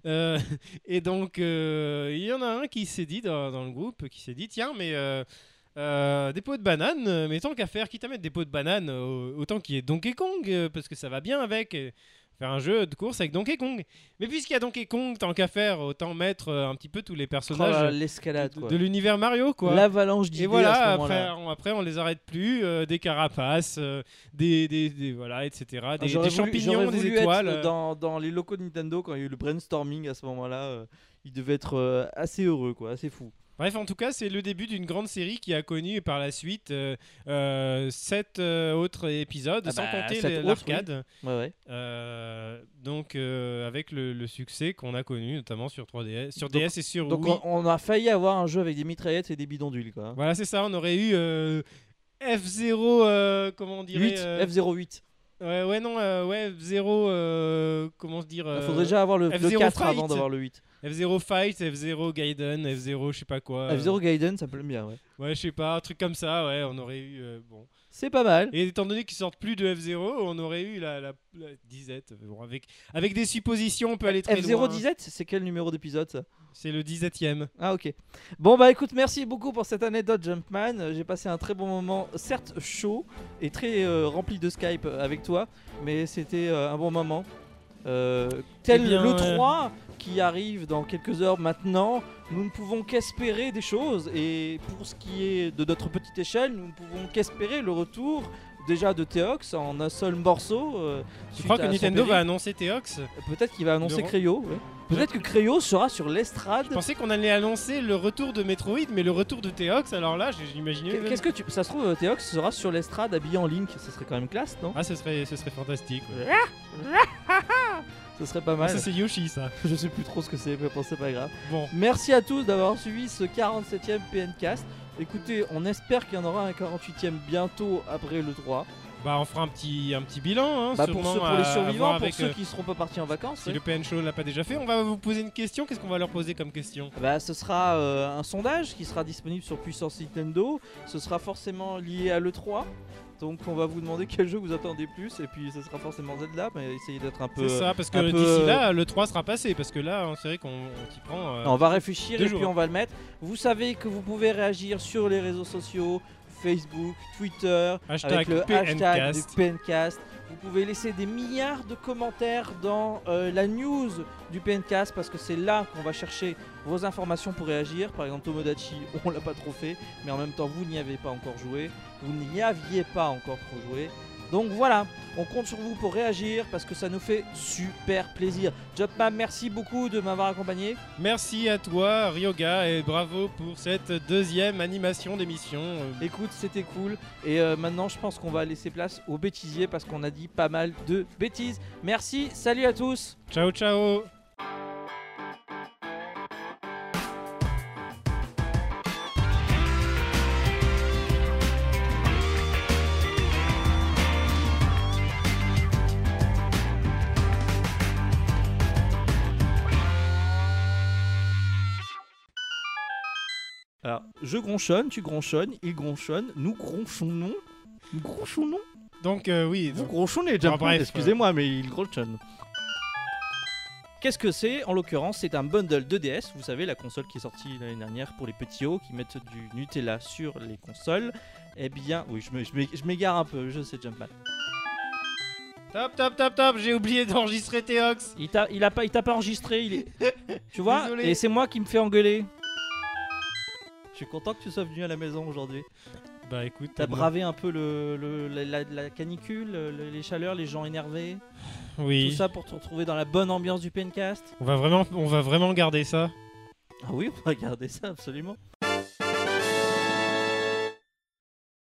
Euh, et donc, euh, il y en a un qui s'est dit dans, dans le groupe, qui s'est dit, tiens, mais euh, des pots de banane, mais tant qu'à faire, quitte à mettre des pots de banane, autant qu'il y ait Donkey Kong, parce que ça va bien avec. et faire un jeu de course avec Donkey Kong. Mais puisqu'il y a Donkey Kong, tant qu'à faire, autant mettre euh, un petit peu tous les Oh personnages l'escalade, de, l'univers Mario, quoi. L'avalanche d'idées Et voilà, à ce après, on, après on les arrête plus, euh, des carapaces, euh, des, des, des- voilà, etc. Des, Ah, des voulu- champignons, des étoiles. être dans, dans les locaux de Nintendo quand il y a eu le brainstorming à ce moment-là. euh, il devait être assez heureux, quoi, assez fou. Bref, en tout cas, c'est le début d'une grande série qui a connu par la suite euh, euh, sept euh, autres épisodes, Ah sans bah, compter l'arcade. Ouais, ouais. Euh, donc, avec le, le succès qu'on a connu, notamment sur 3DS, sur Donc- DS et sur Donc Wii. on, on a failli avoir un jeu avec des mitraillettes et des bidondules, quoi. Voilà, c'est ça, on aurait eu euh, F0, euh, comment on dirait 8, euh, F08. Ouais, ouais, non, euh, ouais, F0, euh, comment se dire Il euh, faudrait déjà avoir le, le F0 4 avant d'avoir le 8. F0 Fight, F0 Gaiden, F0 je sais pas quoi. F0 Gaiden, ça peut bien, ouais. Ouais, je sais pas, un truc comme ça, ouais, on aurait eu. euh, bon. C'est pas mal. Et étant donné qu'ils sortent plus de F0, on aurait eu la, la, la disette. Bon, avec, avec des suppositions, on peut aller très loin. F0 17, c'est quel numéro d'épisode ça C'est le 17ème. Ah ok. Bon bah écoute, merci beaucoup pour cette anecdote Jumpman. Euh, J'ai passé un très bon moment, certes chaud et très euh, rempli de Skype avec toi, mais c'était euh, un bon moment. Euh, tel Eh bien, le ouais. 3 qui arrive dans quelques heures maintenant, nous ne pouvons qu'espérer des choses. Et pour ce qui est de notre petite échelle, nous ne pouvons qu'espérer le retour déjà de Theox en un seul morceau. euh, Tu crois que Nintendo va annoncer Theox Peut-être qu'il va annoncer Cryo. ouais. Peut-être que Cryo sera sur l'estrade. Je pensais qu'on allait annoncer le retour de Metroid, mais le retour de Theox, alors là, j'imaginais. Qu'est-ce que tu. Ça se trouve, euh, Théox sera sur l'estrade habillé en Link, ce serait quand même classe, non Ah, ce serait, ce serait fantastique. ouais. Ce serait pas Ah, mal. ça, c'est Yoshi, ça. Je sais plus trop ce que c'est, mais bon, c'est pas grave. Bon. Merci à tous d'avoir suivi ce 47ème PNcast. Écoutez, on espère qu'il y en aura un 48ème bientôt après le 3. Bah, on fera un petit, un petit bilan, hein, Bah, pour, ceux, pour les à survivants, pour ceux euh, qui seront pas partis en vacances. Si le PN Show l'a pas déjà fait, on va vous poser une question. Qu'est-ce qu'on va leur poser comme question? Bah, ce sera euh, un sondage qui sera disponible sur Puissance Nintendo. Ce sera forcément lié à l'E3. Donc on va vous demander quel jeu vous attendez plus et puis ce sera forcément Zelda mais essayez d'être un peu C'est ça, parce que peu, d'ici euh, là, le 3 sera passé. Parce que là, on- c'est vrai qu'on on s'y prend. euh, Non, on va réfléchir et puis on va le mettre. Vous savez que vous pouvez réagir sur les réseaux sociaux, Facebook, Twitter, Hashtag avec le hashtag du PNcast. Vous pouvez laisser des milliards de commentaires dans euh, la news du PNcast parce que c'est là qu'on va chercher vos informations pour réagir. Par exemple, Tomodachi, on l'a pas trop fait, mais en même temps, vous n'y avez pas encore joué. Vous n'y aviez pas encore trop joué. Donc voilà, on compte sur vous pour réagir parce que ça nous fait super plaisir. Jotman, merci beaucoup de m'avoir accompagné. Merci à toi, Ryoga, et bravo pour cette deuxième animation d'émission. Écoute, c'était cool. Et euh, maintenant, je pense qu'on va laisser place aux bêtisiers parce qu'on a dit pas mal de bêtises. Merci, salut à tous. Ciao, ciao je gronchonne, tu gronchonnes, il gronchonne, nous gronchonnons. Nous gronchonnons Donc, euh, oui, Vous donc- gronchonnez, Jumpman, bref, excusez-moi, mais il gronchonne. Qu'est-ce que c'est En l'occurrence, c'est un bundle de DS. Vous savez, la console qui est sortie l'année dernière pour les petits hauts qui mettent du Nutella sur les consoles. Eh bien, oui, je m'égare un peu, je sais, Jumpman. Top, top, top, top, j'ai oublié d'enregistrer Théox. Il t'a, il a pas, il pas enregistré, il est. tu vois Désolé. Et c'est moi qui me fais engueuler. Je suis content que tu sois venu à la maison aujourd'hui? Bah écoute, T'as bravé un peu le, le- la, la- la canicule, le- les chaleurs, les gens énervés? Oui, Tout ça pour te retrouver dans la bonne ambiance du Pencast? on va vraiment, on va vraiment garder ça. Ah oui, on va garder ça absolument.